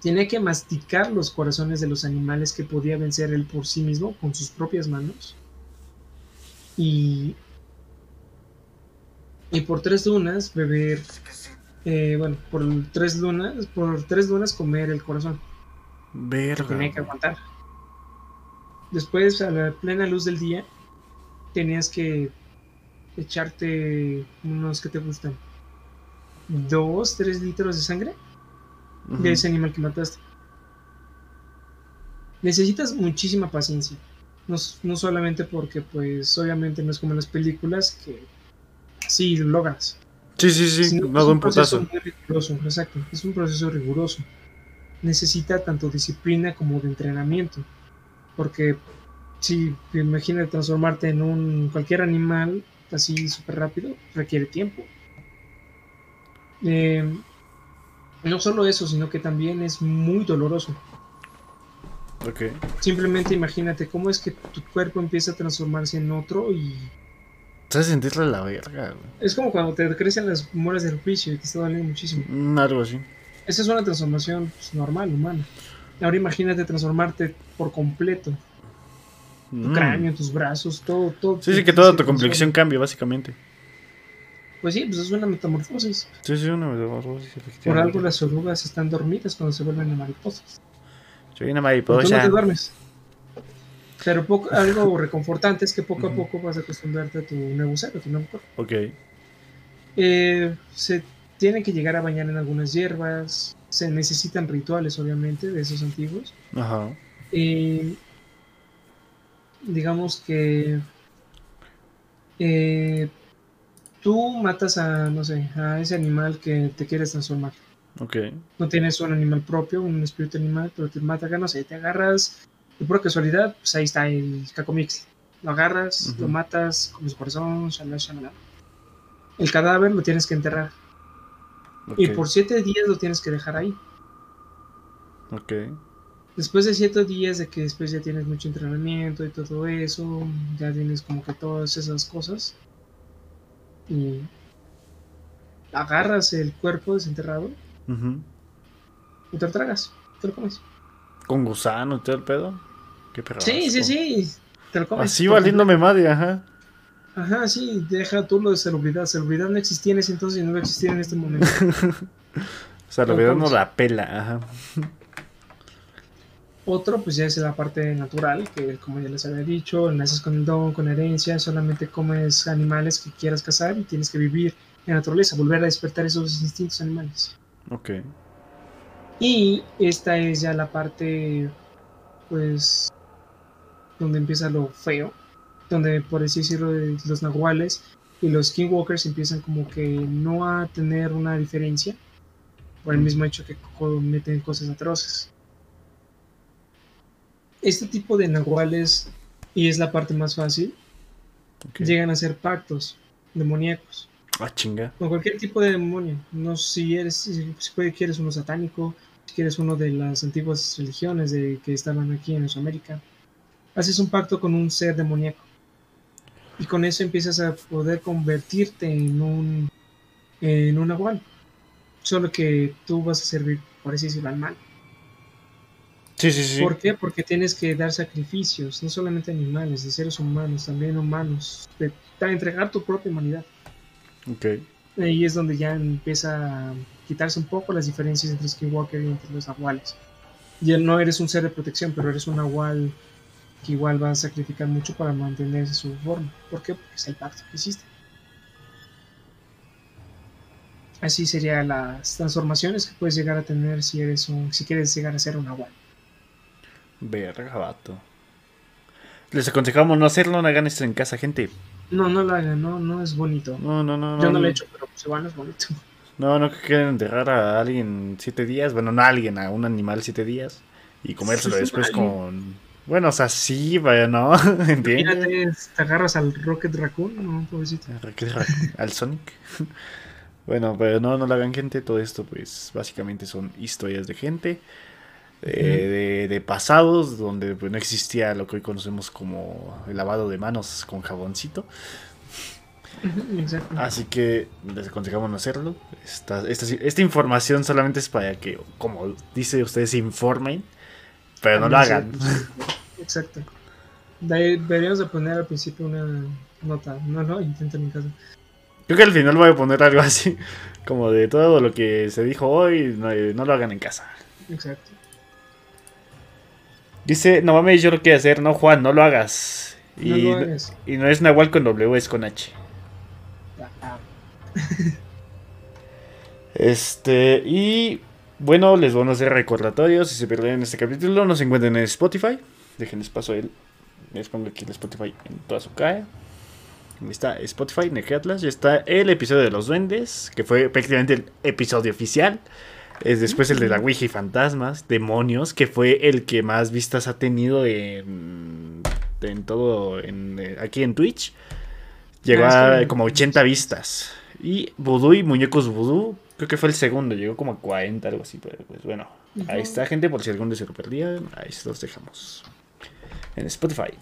Tenía que masticar los corazones de los animales que podía vencer él por sí mismo con sus propias manos. Y, y por tres lunas beber, eh, bueno, por tres lunas, por tres lunas comer el corazón que Verga. tenía que aguantar. Después, a la plena luz del día, tenías que echarte unos que te gustan. Dos, tres litros de sangre de ese animal que mataste. Necesitas muchísima paciencia. No, no solamente porque, pues, obviamente no es como en las películas que sí lo logras. Sí, sí, sí. sino No es un proceso muy riguroso, exacto. Es un proceso riguroso. Necesita tanto disciplina como de entrenamiento. Porque si imagina transformarte en un cualquier animal así súper rápido, requiere tiempo. Eh, no solo eso, sino que también es muy doloroso. Ok. Simplemente imagínate cómo es que tu cuerpo empieza a transformarse en otro y ¿Sabes sentirle la verga, güey? es como cuando te crecen las muelas del juicio y te está doliendo muchísimo. Mm, algo así. Esa es una transformación pues, normal, humana. Ahora imagínate transformarte por completo. Tu Mm. cráneo, tus brazos, todo, todo. Sí, sí, que toda tu complexión cambia, básicamente. Pues sí, pues es una metamorfosis. Sí, sí, una metamorfosis, Por algo las orugas están dormidas cuando se vuelven a mariposas. Soy una tú no mariposa. te duermes. Pero poco, algo [laughs] reconfortante es que poco a poco vas a acostumbrarte a tu nuevo ser, a tu nuevo cuerpo. Ok. Eh, se tienen que llegar a bañar en algunas hierbas. Se necesitan rituales, obviamente, de esos antiguos. Ajá. Eh, digamos que eh, tú matas a, no sé, a ese animal que te quieres transformar. Ok. No tienes un animal propio, un espíritu animal, pero te mata, no sé, te agarras, y por casualidad, pues ahí está el cacomix. Lo agarras, lo matas, con su corazón, shalala, shalala. El cadáver lo tienes que enterrar. Y ok, por siete días lo tienes que dejar ahí. Ok. Después de siete días de que después ya tienes mucho entrenamiento y todo eso, ya tienes como que todas esas cosas. Y agarras el cuerpo desenterrado Ujú. y te lo tragas. Te lo comes. Con gusano y todo el pedo. Qué perro. Sí, sí, sí. Te lo comes. Así valiéndome madre, ajá. Ajá, sí, deja tú lo de salubridad. Salubridad no existía en ese entonces y no va a existir en este momento. [laughs] Verdad no la pela, ajá. Otro, pues ya es la parte natural, que como ya les había dicho, naces con el don, con herencia, solamente comes animales que quieras cazar y tienes que vivir en la naturaleza, volver a despertar esos instintos animales. Ok. Y esta es ya la parte, pues, donde empieza lo feo, donde por así decirlo, los nahuales y los skinwalkers empiezan como que no a tener una diferencia por el mismo hecho que cometen cosas atroces. Este tipo de nahuales, y es la parte más fácil, llegan a hacer pactos demoníacos Ah, chinga. con cualquier tipo de demonio. No si eres, si si quieres uno satánico, si quieres uno de las antiguas religiones de, que estaban aquí en Mesoamérica. Haces un pacto con un ser demoníaco. Y con eso empiezas a poder convertirte en un en un nahual. Solo que tú vas a servir, por así decirlo, al mal. Sí, sí, sí. ¿Por qué? Porque tienes que dar sacrificios, no solamente animales, de seres humanos, también humanos, de, de entregar tu propia humanidad. Ok. Ahí es donde ya empieza a quitarse un poco las diferencias entre Skinwalker y entre los nahuales. Ya no eres un ser de protección, pero eres un nahual que igual va a sacrificar mucho para mantener su forma. ¿Por qué? Porque es el pacto que hiciste. Así serían las transformaciones que puedes llegar a tener si eres un, si quieres llegar a ser un nahual. Verga, vato. Les aconsejamos no hacerlo, no hagan esto en casa, gente. No, no lo hagan, no, no es bonito. No, no, no. Yo no lo he hecho, pero se van es bonito. No, no que quieren enterrar a alguien siete días. Bueno, no a alguien, a un animal siete días. Y comérselo [laughs] después con. Bueno, o sea, sí, vaya, no. [laughs] ¿Entiendes? Te agarras al Rocket Raccoon, no, pobrecito. Al Sonic. [laughs] Bueno, pero no, no lo hagan gente. Todo esto, pues, básicamente son historias de gente. Eh, de, de pasados, donde pues, no existía lo que hoy conocemos como el lavado de manos con jaboncito. Exacto. Así que les aconsejamos no hacerlo. Esta, esta, esta información solamente es para que, como dice ustedes, informen, pero no lo Sí, hagan. [laughs] Exacto. Deberíamos de poner al principio una nota. No, no, intenten en casa. Creo que al final voy a poner algo así, como de todo lo que se dijo hoy, no, eh, no lo hagan en casa. Exacto. Dice, no mames, yo lo quiero hacer, no Juan, no lo hagas. Y No lo hagas. y no es Nahual con W, es con H. Ah, [laughs] Este, y bueno, les vamos a hacer recordatorios. Si se pierden este capítulo, nos encuentran en Spotify. Déjenles paso él. Les pongo aquí el Spotify en toda su cara. Ahí está Spotify, Neque Atlas. Ya está el episodio de los duendes, que fue prácticamente el episodio oficial. Es después el de la Ouija y fantasmas, demonios, que fue el que más vistas ha tenido en, en todo, en, eh, aquí en Twitch. Llegó Ah, a como 80 vistas. Y Voodoo y Muñecos Voodoo, creo que fue el segundo, llegó como a 40, algo así. Pero pues bueno, ahí está, gente, por si algún día se lo perdían, ahí se los dejamos. En Spotify.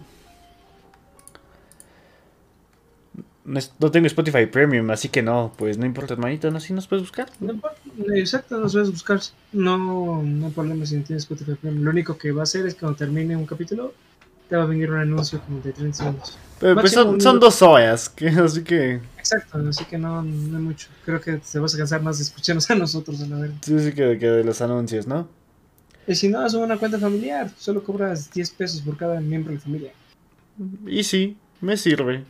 No, es- tengo Spotify Premium, así que no, pues no importa, hermanito, no, si nos puedes buscar. no importa, exacto, no puedes buscar. No, no hay problema si no tienes Spotify Premium. Lo único que va a hacer es que cuando termine un capítulo, te va a venir un anuncio como de 30 segundos. Pero pues son, son dos horas, [laughs] que, así que Exacto, así que no, no hay mucho. Creo que te vas a cansar más de escucharnos [laughs] a nosotros, a la verdad. sí, sí que, que de los anuncios, ¿no? Y si no, haz una cuenta familiar. Solo cobras 10 pesos por cada miembro de la familia. Y sí, me sirve.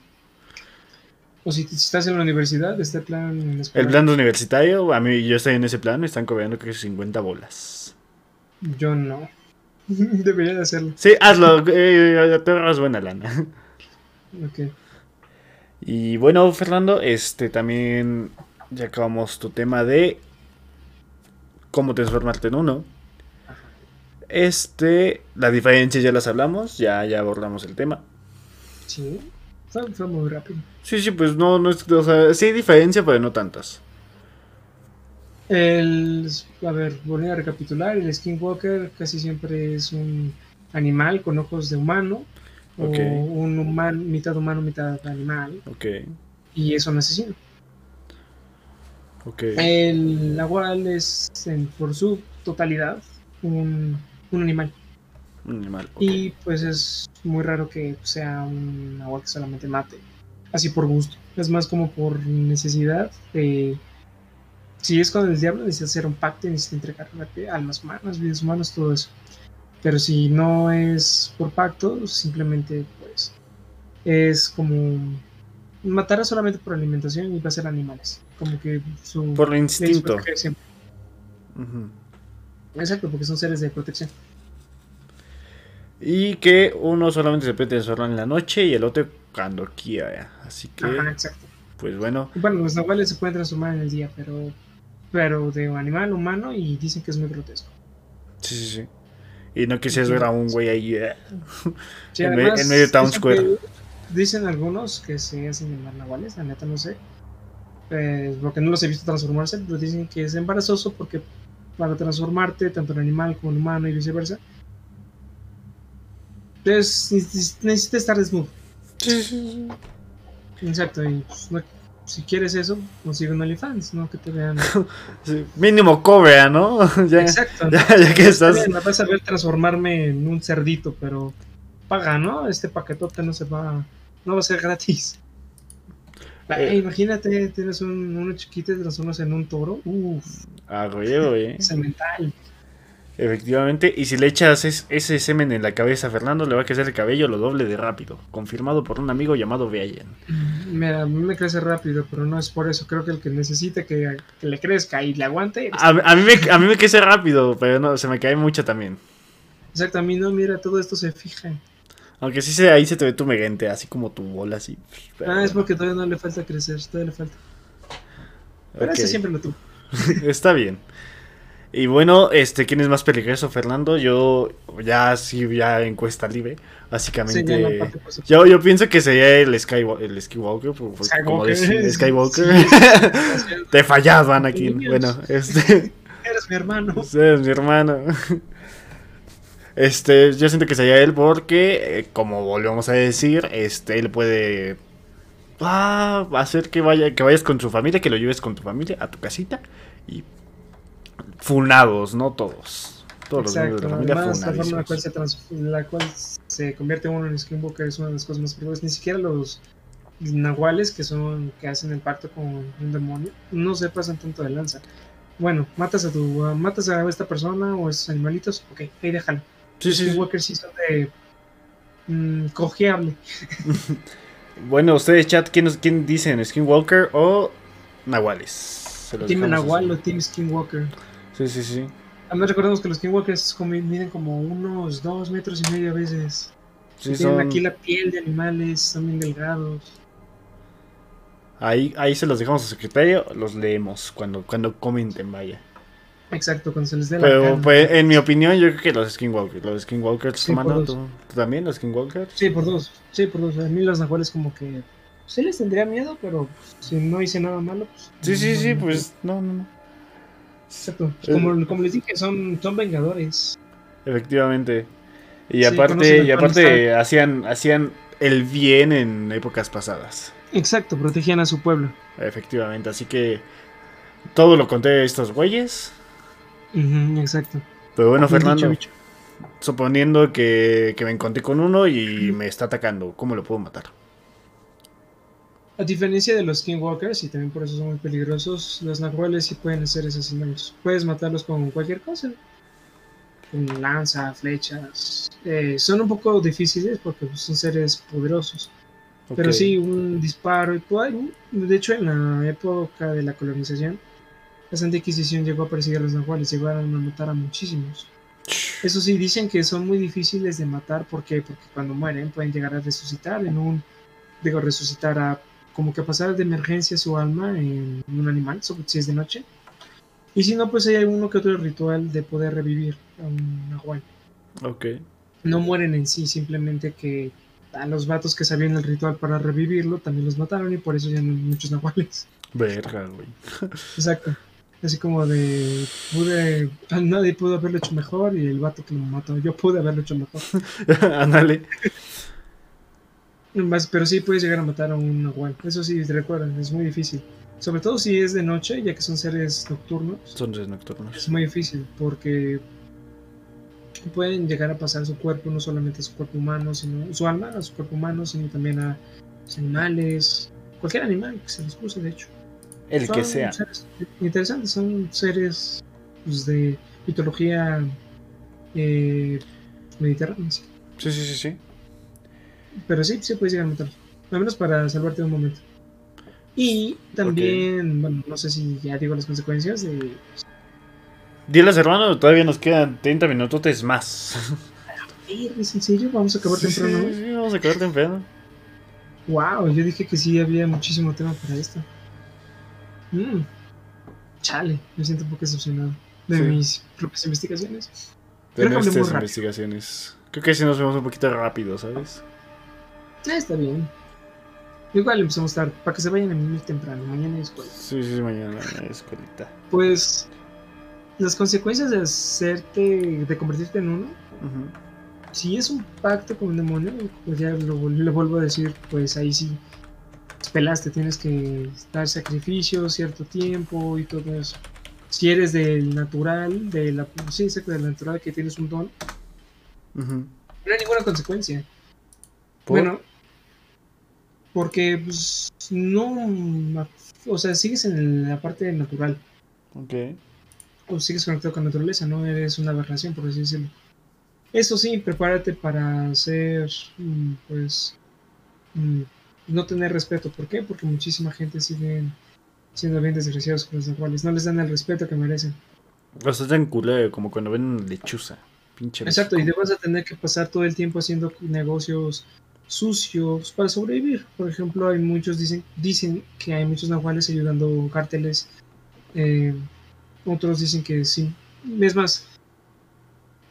O si, si estás en la universidad, este plan en la El escuela. plan universitario, a mí yo estoy en ese plan, me están cobrando creo que 50 bolas. Yo no. [laughs] Debería de hacerlo. Sí, hazlo, eh, te ahorras buena lana. Ok. Y bueno, Fernando, este también ya acabamos tu tema de cómo transformarte en uno. Este, las diferencias ya las hablamos, ya, ya abordamos el tema. Sí. Fue muy rápido. Sí, sí, pues no, no es, o sea, sí hay diferencia, pero no tantas. El, a ver, volviendo a recapitular, el Skinwalker casi siempre es un animal con ojos de humano. Ok. O un humano, mitad humano, mitad animal. Ok, Y es un asesino. ok. El nahual es, en- por su totalidad, un, un animal. Un animal. Y pues es muy raro que sea un nahual que solamente mate. Así por gusto. Es más como por necesidad. de- si es con el diablo, necesita hacer un pacto y necesita entregar almas humanas, vidas humanas, todo eso. Pero si no es por pacto, simplemente pues es como matará solamente por alimentación y va a ser animales. Como que su Por instinto. Ujú. Exacto, porque son seres de protección. Y que uno solamente se puede transformar en la noche y el otro cuando quiera. Así que, Ajá, exacto. pues bueno. Bueno, los nahuales se pueden transformar en el día, pero pero de animal humano y dicen que es muy grotesco. Sí, sí, sí. Y no quisieras ver a un güey ahí. eh. Sí, En me- además, en medio de Town Square. Dicen algunos que se hacen llamar nahuales, la neta no sé. Eh, porque no los he visto transformarse, pero dicen que es embarazoso porque para transformarte, tanto en animal como en humano y viceversa, entonces necesitas estar desnudo. Sí, sí, sí. Exacto, y pues, no- si quieres eso, consigue un OnlyFans, ¿no? Que te vean. [laughs] Sí, mínimo cobra, ¿no? [laughs] ya, Exacto. ya, ya que Está estás. bien, me vas a ver transformarme en un cerdito, pero paga, ¿no? Este paquetote no se va, no va a ser gratis. [laughs] Eh. Imagínate, tienes un, uno chiquito y te transformas en un toro. Uff, Ah, güey, cemental. Efectivamente, y si le echas es- ese semen en la cabeza a Fernando, le va a crecer el cabello lo doble de rápido. Confirmado por un amigo llamado Brian. Mira, a mí me crece rápido, pero no es por eso. Creo que el que necesite que, que le crezca y le aguante. A, a mí me, a mí me crece rápido, pero no, se me cae mucho también. Exacto, a mí no, mira, todo esto se fija. Aunque sí se, ahí se te ve tu meguente, así como tu bola, así. Pero Ah, es porque todavía no le falta crecer, todavía le falta. Pero ok. ese siempre lo tuvo. [laughs] Está bien. Y bueno, este, ¿quién es más peligroso, Fernando? Yo ya sí, ya encuesta libre, Sí, ya básicamente. parte pues, yo, yo pienso que sería el, Skywa- el Skywalker, por- como Skywalker. decir, Skywalker. Sí, [laughs] Te Anakin. Niños. Bueno, [laughs] este, Eres mi hermano. ese es mi hermano. Este, yo siento que sería él porque, eh, como volvemos a decir, este, él puede ah, hacer que vaya, que vayas con su familia, que lo lleves con tu familia a tu casita y funados, no todos. Todos los miembros de Exacto, la familia además la forma en la cual, se trans- la cual se convierte uno en Skinwalker es una de las cosas más peligrosas. Ni siquiera los nahuales que son que hacen el pacto con un demonio no se pasan tanto de lanza. Bueno, matas a tu uh, matas a esta persona o a esos animalitos, ok, ahí déjalo. Sí, sí. Skinwalker sí son de mm, cojeable. [laughs] Bueno, ustedes, chat, ¿quién, quién dicen? ¿Skinwalker o Nahuales? Los Team Nahual o Team Skinwalker. Sí, sí, sí. Además recordemos que los Skinwalkers miden como unos dos metros y medio a veces. Sí, Tienen son- aquí la piel de animales, son bien delgados. Ahí, ahí se los dejamos a su criterio, los leemos cuando, cuando comenten, vaya. Exacto, cuando se les dé la Pero pues, en mi opinión, yo creo que los Skinwalkers. Los Skinwalkers, Sí, mano. ¿tú, tú también, los Skinwalkers? Sí, por dos. Sí, por dos. A mí los nahuales como que... Sí les tendría miedo, pero si no hice nada malo, pues... Sí, sí, no, sí, no, pues no, no, no. Exacto. Eh. como, como les dije, son, son vengadores. Efectivamente. Y aparte, y aparte hacían, hacían el bien en épocas pasadas. Exacto, protegían a su pueblo. Efectivamente, así que todo lo conté de estos güeyes. Exacto. Pero bueno, Fernando, dicho, suponiendo que, que me encontré con uno y me está atacando, ¿cómo lo puedo matar? A diferencia de los Skinwalkers, y también por eso son muy peligrosos, los nahuales sí pueden ser asesinados. Puedes matarlos con cualquier cosa. Con lanza, flechas. Eh, son un poco difíciles porque pues, son seres poderosos. Pero sí, un disparo. y De hecho, en la época de la colonización, la Santa Inquisición llegó a perseguir a los nahuales, llegaron a matar a muchísimos. Eso sí, dicen que son muy difíciles de matar. ¿Por qué? Porque cuando mueren pueden llegar a resucitar en un. Digo, resucitar a. Como que pasar de emergencia su alma en un animal, si es de noche. Y si no, pues hay uno que otro ritual de poder revivir a un nahual. Ok. No mueren en sí, simplemente que a los vatos que sabían el ritual para revivirlo también los mataron y por eso ya no hay muchos nahuales. Verga, güey. Exacto. Así como de. Pude. ah, Nadie pudo haberlo hecho mejor y el vato que lo mató. Yo pude haberlo hecho mejor. [laughs] Ándale. Más- Pero sí puedes llegar a matar a un nahual. Eso sí, te recuerdan, es muy difícil. Sobre todo si es de noche, ya que son seres nocturnos. Son tres nocturnos. Es muy difícil porque pueden llegar a pasar su cuerpo, no solamente a su cuerpo humano, sino su alma, a su cuerpo humano, sino también a los animales, cualquier animal que se les cruce, de hecho. El que sea. seres interesantes, son seres pues, de mitología eh, mediterránea. Sí, sí, sí, sí. Pero sí, sí puedes llegar a matarlos. Al menos para salvarte de un momento. Y también, bueno, no sé si ya digo las consecuencias de. Diles, hermano, todavía nos quedan 30 minutos más. Eh, ¿Es en serio? Vamos a acabar Sí, temprano. sí, sí, vamos a acabar temprano. Wow, yo dije que sí había muchísimo tema para esto. Mm. Chale, me siento un poco decepcionado de Sí. mis propias investigaciones. De Creo nuestras investigaciones. Creo que si nos vemos un poquito rápido, ¿sabes? Ah, está bien. Igual empezamos tarde, para que se vayan a mí temprano, mañana hay escuela. Sí, sí, mañana la escuelita. Pues las consecuencias de hacerte, de convertirte en uno, Ujú. si es un pacto con un demonio, pues ya lo, vuelvo a decir, pues ahí sí pelaste, tienes que dar sacrificios cierto tiempo y todo eso. Si eres del natural, de la sí, del natural que tienes un don, no hay ninguna consecuencia. ¿Por? Bueno, porque pues, no, o sea, sigues en la parte natural, Ok. o sigues conectado con la naturaleza, no eres una aberración, por así decirlo. Eso sí, prepárate para ser, mm, pues, mm, no tener respeto. ¿Por qué? Porque muchísima gente sigue siendo bien desgraciados con los nahuales. No les dan el respeto que merecen. O sea, tan culero como cuando ven lechuza. Pinche Exacto, y te vas a tener que pasar todo el tiempo haciendo negocios sucios para sobrevivir. Por ejemplo, hay muchos dicen dicen que hay muchos nahuales ayudando cárteles. eh, otros dicen que sí. Es más,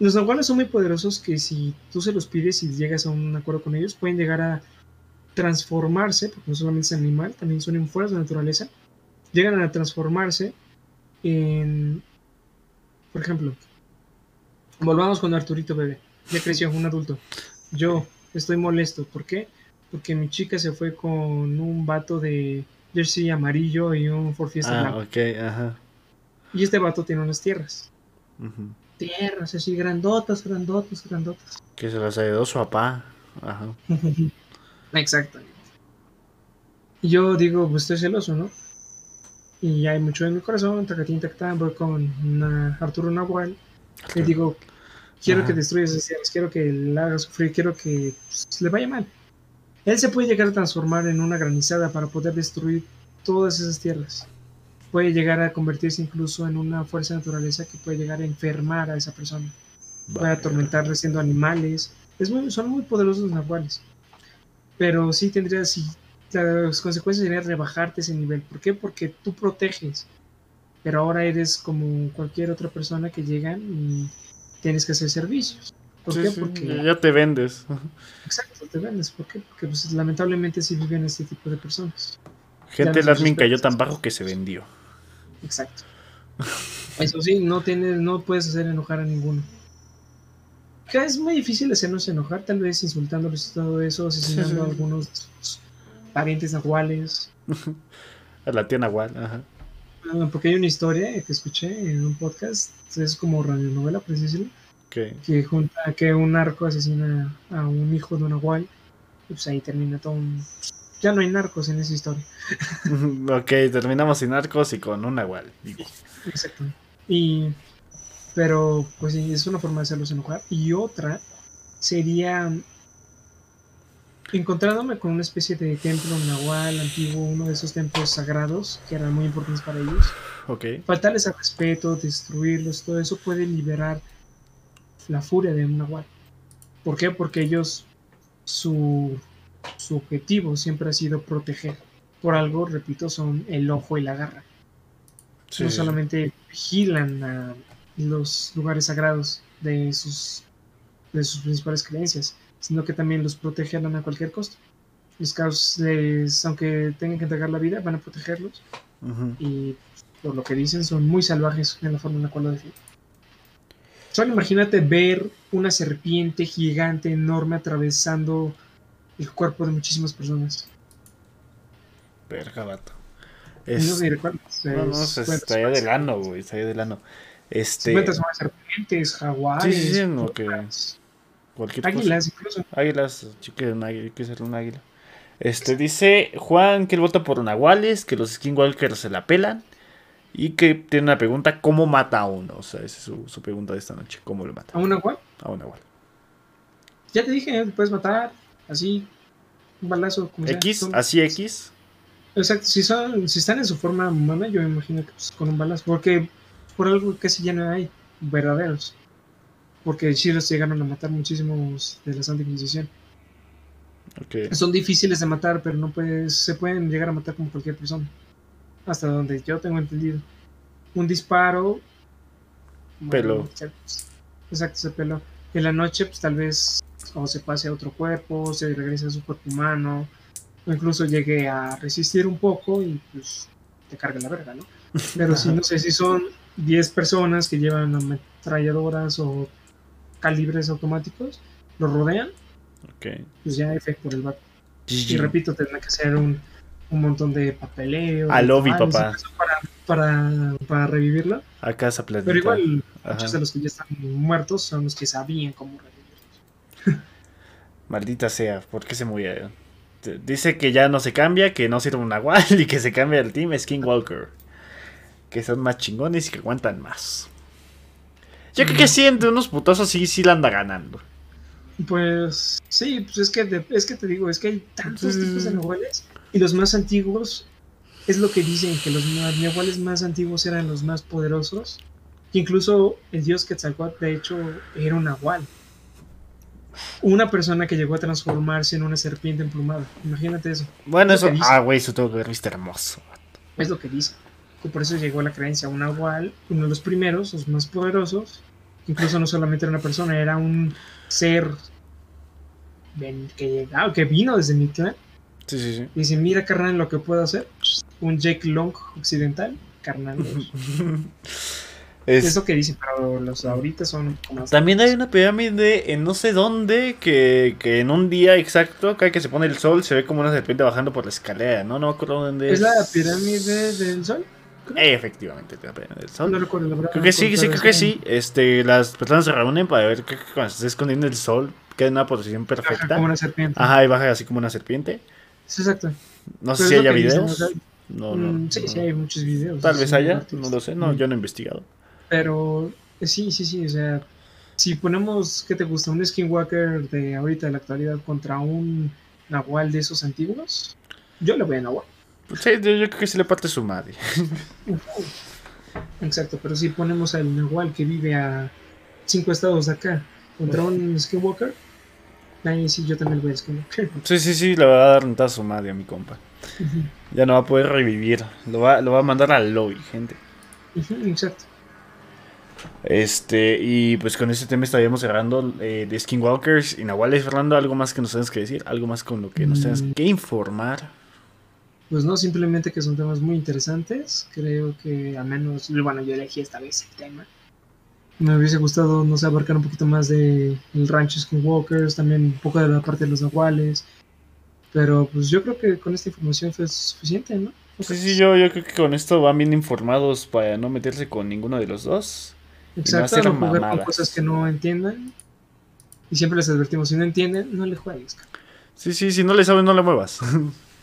los nahuales son muy poderosos que si tú se los pides y llegas a un acuerdo con ellos, pueden llegar a transformarse, porque no solamente es animal, también son en fuerzas de naturaleza. Llegan a transformarse en, por ejemplo, Volvamos con Arturito bebé. Ya creció, un adulto. Yo estoy molesto. ¿Por qué? Porque mi chica se fue con un vato de jersey amarillo y un Ford Fiesta Ah, blanco. ok, ajá. Y este vato tiene unas tierras. Tierras así grandotas, grandotas, grandotas. Que se las heredó su papá. Ajá. [laughs] Exactamente. Y yo digo, pues estoy celoso, ¿no? Y hay mucho en mi corazón, tacatín, tacatán, voy con una Arturo Nahual. Le digo, quiero Ajá. que destruya esas tierras, quiero que le haga sufrir, quiero que pues, le vaya mal. Él se puede llegar a transformar en una granizada para poder destruir todas esas tierras. Puede llegar a convertirse incluso en una fuerza de naturaleza que puede llegar a enfermar a esa persona. Puede atormentarle siendo animales. Es muy, son muy poderosos los nahuales. Pero sí tendría, sí, las consecuencias serían rebajarte ese nivel. ¿Por qué? Porque tú proteges. Pero ahora eres como cualquier otra persona que llegan y tienes que hacer servicios. ¿Por Sí, qué? sí, Porque, ya- te vendes. exacto, te vendes. ¿Por qué? Porque pues, lamentablemente sí viven este tipo de personas. Gente, el no se admin cayó tan bajo que se vendió. Exacto. Eso sí, no tienes, no puedes hacer enojar a ninguno. Que es muy difícil hacernos enojar, tal vez insultándoles y todo eso, asesinando Sí, sí. a algunos de sus parientes nahuales. [laughs] A la tía Nahual, ajá. Ah, Porque hay una historia que escuché en un podcast, es como radionovela, por así decirlo, que junta que un narco asesina a un hijo de un nahual, y pues ahí termina todo un... Ya no hay narcos en esa historia. [laughs] ok, terminamos sin arcos y con un Nahual. digo. Exacto. Y, pero, pues sí, es una forma de hacerlos enojar. Y otra sería encontrándome con una especie de templo nahual antiguo, uno de esos templos sagrados que eran muy importantes para ellos. Ok. Faltarles al respeto, destruirlos, todo eso puede liberar la furia de un nahual. ¿Por qué? Porque ellos, su, su objetivo siempre ha sido proteger. Por algo, repito, son el ojo y la garra Sí, no solamente vigilan a los lugares sagrados de sus, de sus principales creencias, sino que también los protegen a cualquier costo. Los caos, les- aunque tengan que entregar la vida, van a protegerlos Ujú. y por lo que dicen son muy salvajes en la forma en la cual lo defienden. Solo imagínate ver una serpiente gigante enorme atravesando el cuerpo de muchísimas personas. Verga, vato. No Es- no, no, es- se bueno, estaría es- del ano, güey. Estaría del ano. Este. Más serpientes, jaguares, Sí, sí, sí, no, que- Cualquier águilas, incluso. Águilas. Chique, un águila, hay que ser un águila. Este dice Juan que él vota por Nahuales, que los Skinwalkers se la pelan. Y que tiene una pregunta: ¿cómo mata a uno? O sea, esa es su, su pregunta de esta noche. ¿Cómo lo mata? A un nahual. A un Nahual. Ya te dije, te puedes matar, así, un balazo, como. X, así X. Exacto, si, son, si están en su forma humana, yo me imagino que pues, con un balazo. Porque por algo casi ya no hay verdaderos. Porque sí los llegaron a matar muchísimos de la Santa Inquisición. Ok. Son difíciles de matar, pero no puedes, se pueden llegar a matar como cualquier persona. Hasta donde yo tengo entendido. Un disparo. Peló. bueno, exacto, se peló. En la noche, pues tal vez o se pase a otro cuerpo, se regrese a su cuerpo humano, o incluso llegue a resistir un poco y pues te cargue la verga, ¿no? Pero si no sé si son 10 personas que llevan ametralladoras o calibres automáticos, lo rodean, Ok. pues ya efecto por el vato. Y repito, tendrá que ser un, un montón de papeleo. Al lobby, rituales, papá. Para, para, para revivirlo. A casa planeta. Pero igual, Ajá. muchos de los que ya están muertos son los que sabían cómo revivirlos. [laughs] Maldita sea, ¿por qué se murió? Dice que ya no se cambia, que no sirve un nahual [laughs] y que se cambia el team Skinwalker. Que son más chingones y que aguantan más. Yo creo que sí, entre unos putazos sí, sí la anda ganando. Pues sí, pues es que, es que te digo, es que hay tantos tipos de nahuales y los más antiguos es lo que dicen, que los nahuales más antiguos eran los más poderosos. Que incluso el dios Quetzalcóatl, de hecho, era un nahual. Una persona que llegó a transformarse en una serpiente emplumada. Imagínate eso. Bueno, Es eso. Ah, güey, eso tengo que ver, viste hermoso. Es lo que dice. Que por eso llegó la creencia un nahual, uno de los primeros, los más poderosos. Incluso no solamente era una persona, era un ser que llegaba, que vino desde mi clan. Sí, sí, sí. Y dice, mira carnal lo que puedo hacer. Un Jake Long occidental, carnal. [laughs] Es- es lo que dice, pero los ahorita son como También hay una pirámide en no sé dónde que, que en un día exacto, cada que se pone el sol, se ve como una serpiente bajando por la escalera, ¿no? No me acuerdo dónde es. ¿Es la pirámide del sol? Eh, efectivamente, la pirámide del sol. No recuerdo la verdad. Creo que no sí, creo que sí. Este, las personas se reúnen para ver que cuando se está escondiendo el sol queda en una posición perfecta. Como una serpiente. Ajá, y baja así como una serpiente. Sí, exacto. No sé Pero si haya dicen, videos. No, Mm, no. sí, no. sí, hay muchos videos. Tal vez haya, no lo sé, no, Mm. yo no he investigado. Pero eh, sí, sí, sí, o sea, si ponemos, ¿qué te gusta? Un Skinwalker de ahorita de la actualidad contra un Nahual de esos antiguos, yo le voy a Nahual. Pues sí, yo, yo creo que se le parte su madre. Exacto, pero si ponemos al Nahual que vive a cinco estados de acá contra un Skinwalker, ahí sí yo también voy a Skinwalker. [laughs] Sí, sí, sí, le va a dar un su madre a mi compa. Ya no va a poder revivir. Lo va, lo va a mandar al lobby, gente. Exacto. Este, y pues con este tema estaríamos cerrando eh, de Skinwalkers y Nahuales. Fernando, ¿algo más que nos tengas que decir? ¿Algo más con lo que nos tengas Mm. que informar? Pues no, simplemente que son temas muy interesantes. Creo que al menos, bueno, yo elegí esta vez el tema. Me hubiese gustado, no sé, abarcar un poquito más de el rancho Skinwalkers, también un poco de la parte de los nahuales. Pero pues yo creo que con esta información fue suficiente, ¿no? Sí, sí, yo, yo creo que con esto van bien informados para no meterse con ninguno de los dos. Exacto, no jugar con cosas que no entiendan. Y siempre les advertimos, si no entienden, no le juegues. Sí, sí, si no le sabes, no le muevas.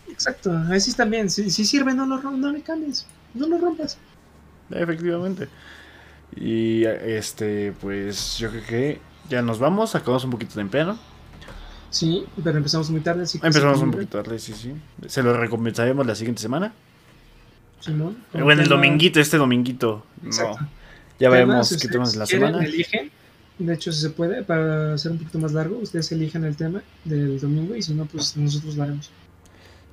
Exacto, así también. Si, si sirve, no lo no le cambies. No lo rompas. Efectivamente. Y este, pues yo creo que ya nos vamos. Acabamos un poquito temprano. Sí, pero empezamos muy tarde, así que Empezamos un poquito tarde, sí, sí. Se lo recompensaremos la siguiente semana. Simón, con Bueno, el dominguito, este dominguito. No. Ya veremos si qué ustedes temas de la quieren, semana. Eligen. De hecho, si se puede, para hacer un poquito más largo, ustedes eligen el tema del domingo y si no, pues nosotros lo haremos.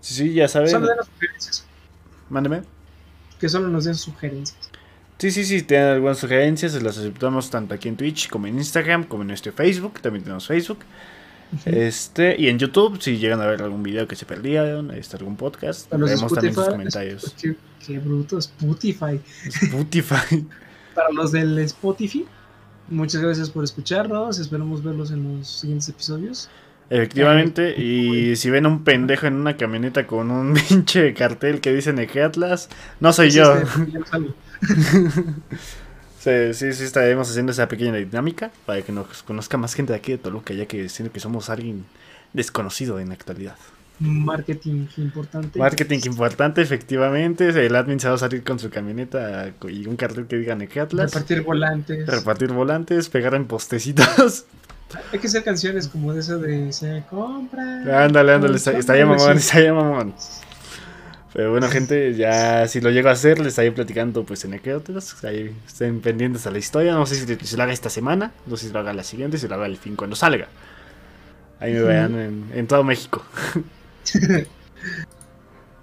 Sí, sí, ya saben. Solo den sugerencias. Mándeme. Que solo nos den sugerencias. Sí, sí, sí, tienen algunas sugerencias, las aceptamos tanto aquí en Twitch como en Instagram, como en nuestro Facebook, también tenemos Facebook. Este, y en YouTube, si llegan a ver algún video que se perdieron, este, algún podcast, leemos también sus comentarios. [laughs] Qué, qué bruto, Spotify. Spotify. [laughs] Para los del Spotify, muchas gracias por escucharnos. Esperamos verlos en los siguientes episodios. Efectivamente, y si ven un pendejo en una camioneta con un [laughs] pinche cartel que dice Neje Atlas, no soy yo. este. [laughs] Sí, sí, sí, estaremos haciendo esa pequeña dinámica para que nos conozca más gente de aquí de Toluca, ya que siento que somos alguien desconocido en la actualidad. Marketing importante. Marketing importante, efectivamente. El admin se va a salir con su camioneta y un cartel que diga Neque Atlas. Repartir volantes. Repartir volantes, pegar en postecitos. [laughs] Hay que hacer canciones como de eso de se compra. ándale, ándale, está, está ya mamón, está ya mamón. Pero bueno, gente, ya si lo llego a hacer, les estaré platicando pues en Neque Atlas. Ahí estén pendientes a la historia. No sé si, si lo haga esta semana, no sé si lo haga la siguiente, si lo haga el fin cuando salga. Ahí me vean en, en todo México. [laughs]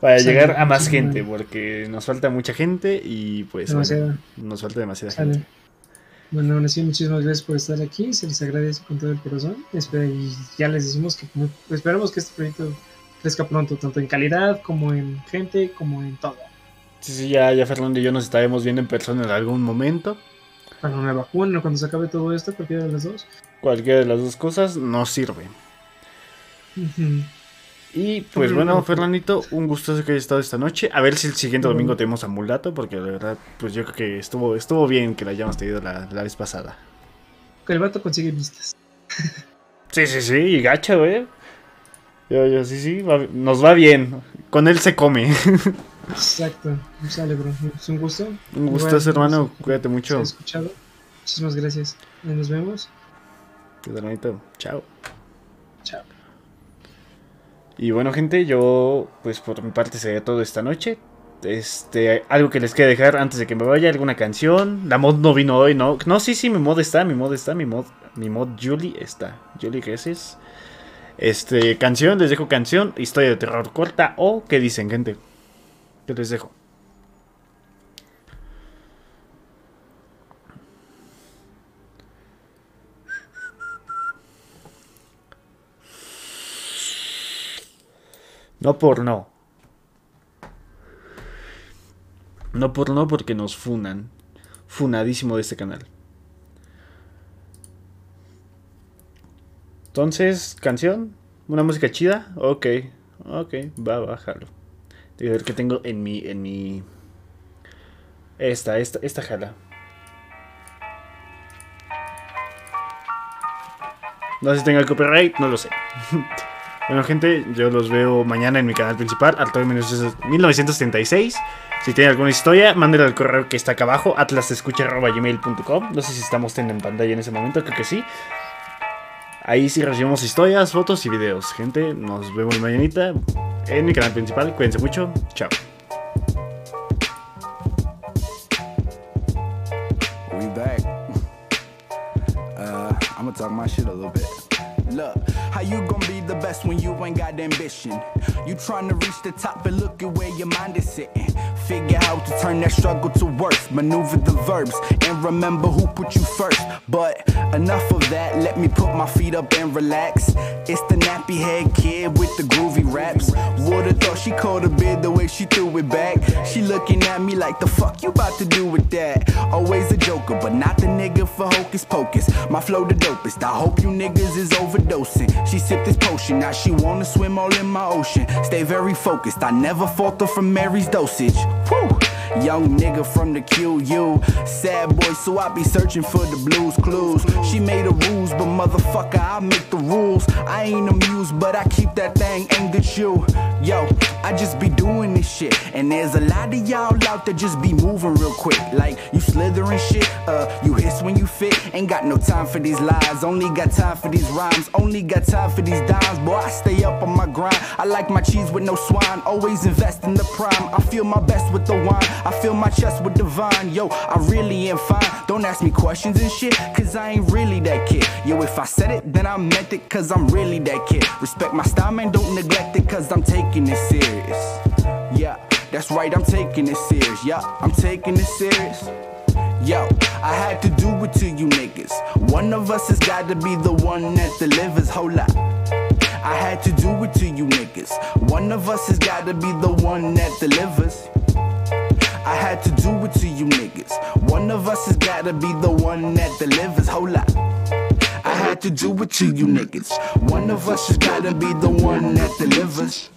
Para Sale, llegar a más gente, porque nos falta mucha gente y pues bueno, nos falta demasiada Sale. gente. Bueno, aún así, muchísimas gracias por estar aquí. Se les agradece con todo el corazón. Espera- y ya les decimos que esperamos que este proyecto crezca pronto, tanto en calidad como en gente, como en todo. Sí, sí, ya, ya Fernando y yo nos estaremos viendo en persona en algún momento. Cuando me vacunen cuando se acabe todo esto, cualquiera de las dos. Cualquiera de las dos cosas nos sirve. Y pues bueno, Fernandito, un gusto que hayas estado esta noche. A ver si el siguiente domingo tenemos a Mulato, porque la verdad, pues yo creo que estuvo, estuvo bien que la hayamos tenido la, la vez pasada. Que el vato consigue vistas. sí, sí, sí, y gacha, güey. Yo, yo, sí, sí, nos va bien. Con él se come. Exacto. Sale, bro. Es un gusto. Un gusto, hermano. Cuídate mucho. escuchado. Muchísimas gracias. Nos vemos. hermanito. Chao. Chao. Y bueno, gente, yo, pues por mi parte sería todo esta noche. Este, algo que les quiero dejar antes de que me vaya, alguna canción. La mod no vino hoy, ¿no? No, sí, sí, mi mod está, mi mod está, mi mod, mi mod Julie está. Julie es este, canción, les dejo canción, historia de terror corta o qué dicen, gente. ¿Qué les dejo? No por no. No por no porque nos funan. Funadísimo de este canal. Entonces, canción, una música chida, ok, ok, va a bajarlo. a ver qué tengo en mi, en mi, esta, esta, esta jala. No sé si tenga copyright, no lo sé. [laughs] bueno, gente, yo los veo mañana en mi canal principal, Arturo 1976. Si tienen alguna historia, mándenla al correo que está acá abajo, atlasescucha.gmail.com. No sé si estamos en pantalla en ese momento, creo que sí. Ahí sí recibimos historias, fotos y videos. Gente, nos vemos mañanita en mi canal principal. Cuídense mucho. Chao. We back. Uh, I'm talk my shit a little bit. Look, how you gonna be the best when you ain't got ambition? You trying to reach the top and look at where your mind is sitting. Figure how to turn that struggle to worth. Maneuver the verbs and remember who put you first. But enough of that, let me put my feet up and relax. It's the nappy head kid with the groovy raps. Would've thought she caught a bid the way she threw it back. She looking at me like the fuck you about to do with that? Always a joker, but not the nigga for hocus pocus. My flow the dopest. I hope you niggas is over overdosing. She sipped this potion, now she wanna swim all in my ocean. Stay very focused, I never falter from Mary's dosage. Woo! Young nigga from the QU. Sad boy, so I be searching for the blues clues. She made the rules, but motherfucker, I make the rules. I ain't amused, but I keep that thing aimed at you. Yo, I just be doing this shit. And there's a lot of y'all out there just be moving real quick. Like you slithering shit, uh, you hiss when you fit. Ain't got no time for these lies, only got time for these rhymes. Only got time for these dimes, boy. I stay up on my grind. I like my cheese with no swine, always invest in the prime. I feel my best with the wine. I fill my chest with divine. Yo, I really am fine. Don't ask me questions and shit, cause I ain't really that kid. Yo, if I said it, then I meant it, cause I'm really that kid. Respect my style, man, don't neglect it, cause I'm taking it serious. Yeah, that's right, I'm taking it serious. Yeah, I'm taking it serious. Yo, I had to do it to you niggas. One of us has got to be the one that delivers. Hold up. I had to do it to you niggas. One of us has got to be the one that delivers. I had to do it to you niggas. One of us has gotta be the one that delivers. Hold up. I had to do it to you niggas. One of us has gotta be the one that delivers.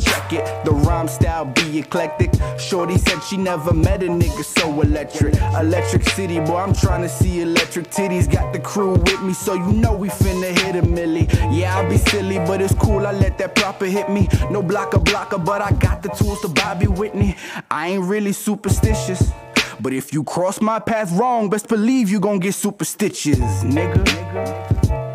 Check it, the rhyme style be eclectic. Shorty said she never met a nigga so electric. Electric City, boy, I'm trying to see electric titties. Got the crew with me, so you know we finna hit a milli. Yeah, I'll be silly, but it's cool. I let that proper hit me. No blocker, blocker, but I got the tools to Bobby Whitney. I ain't really superstitious. But if you cross my path wrong, best believe you gon' get super stitches, nigga. nigga.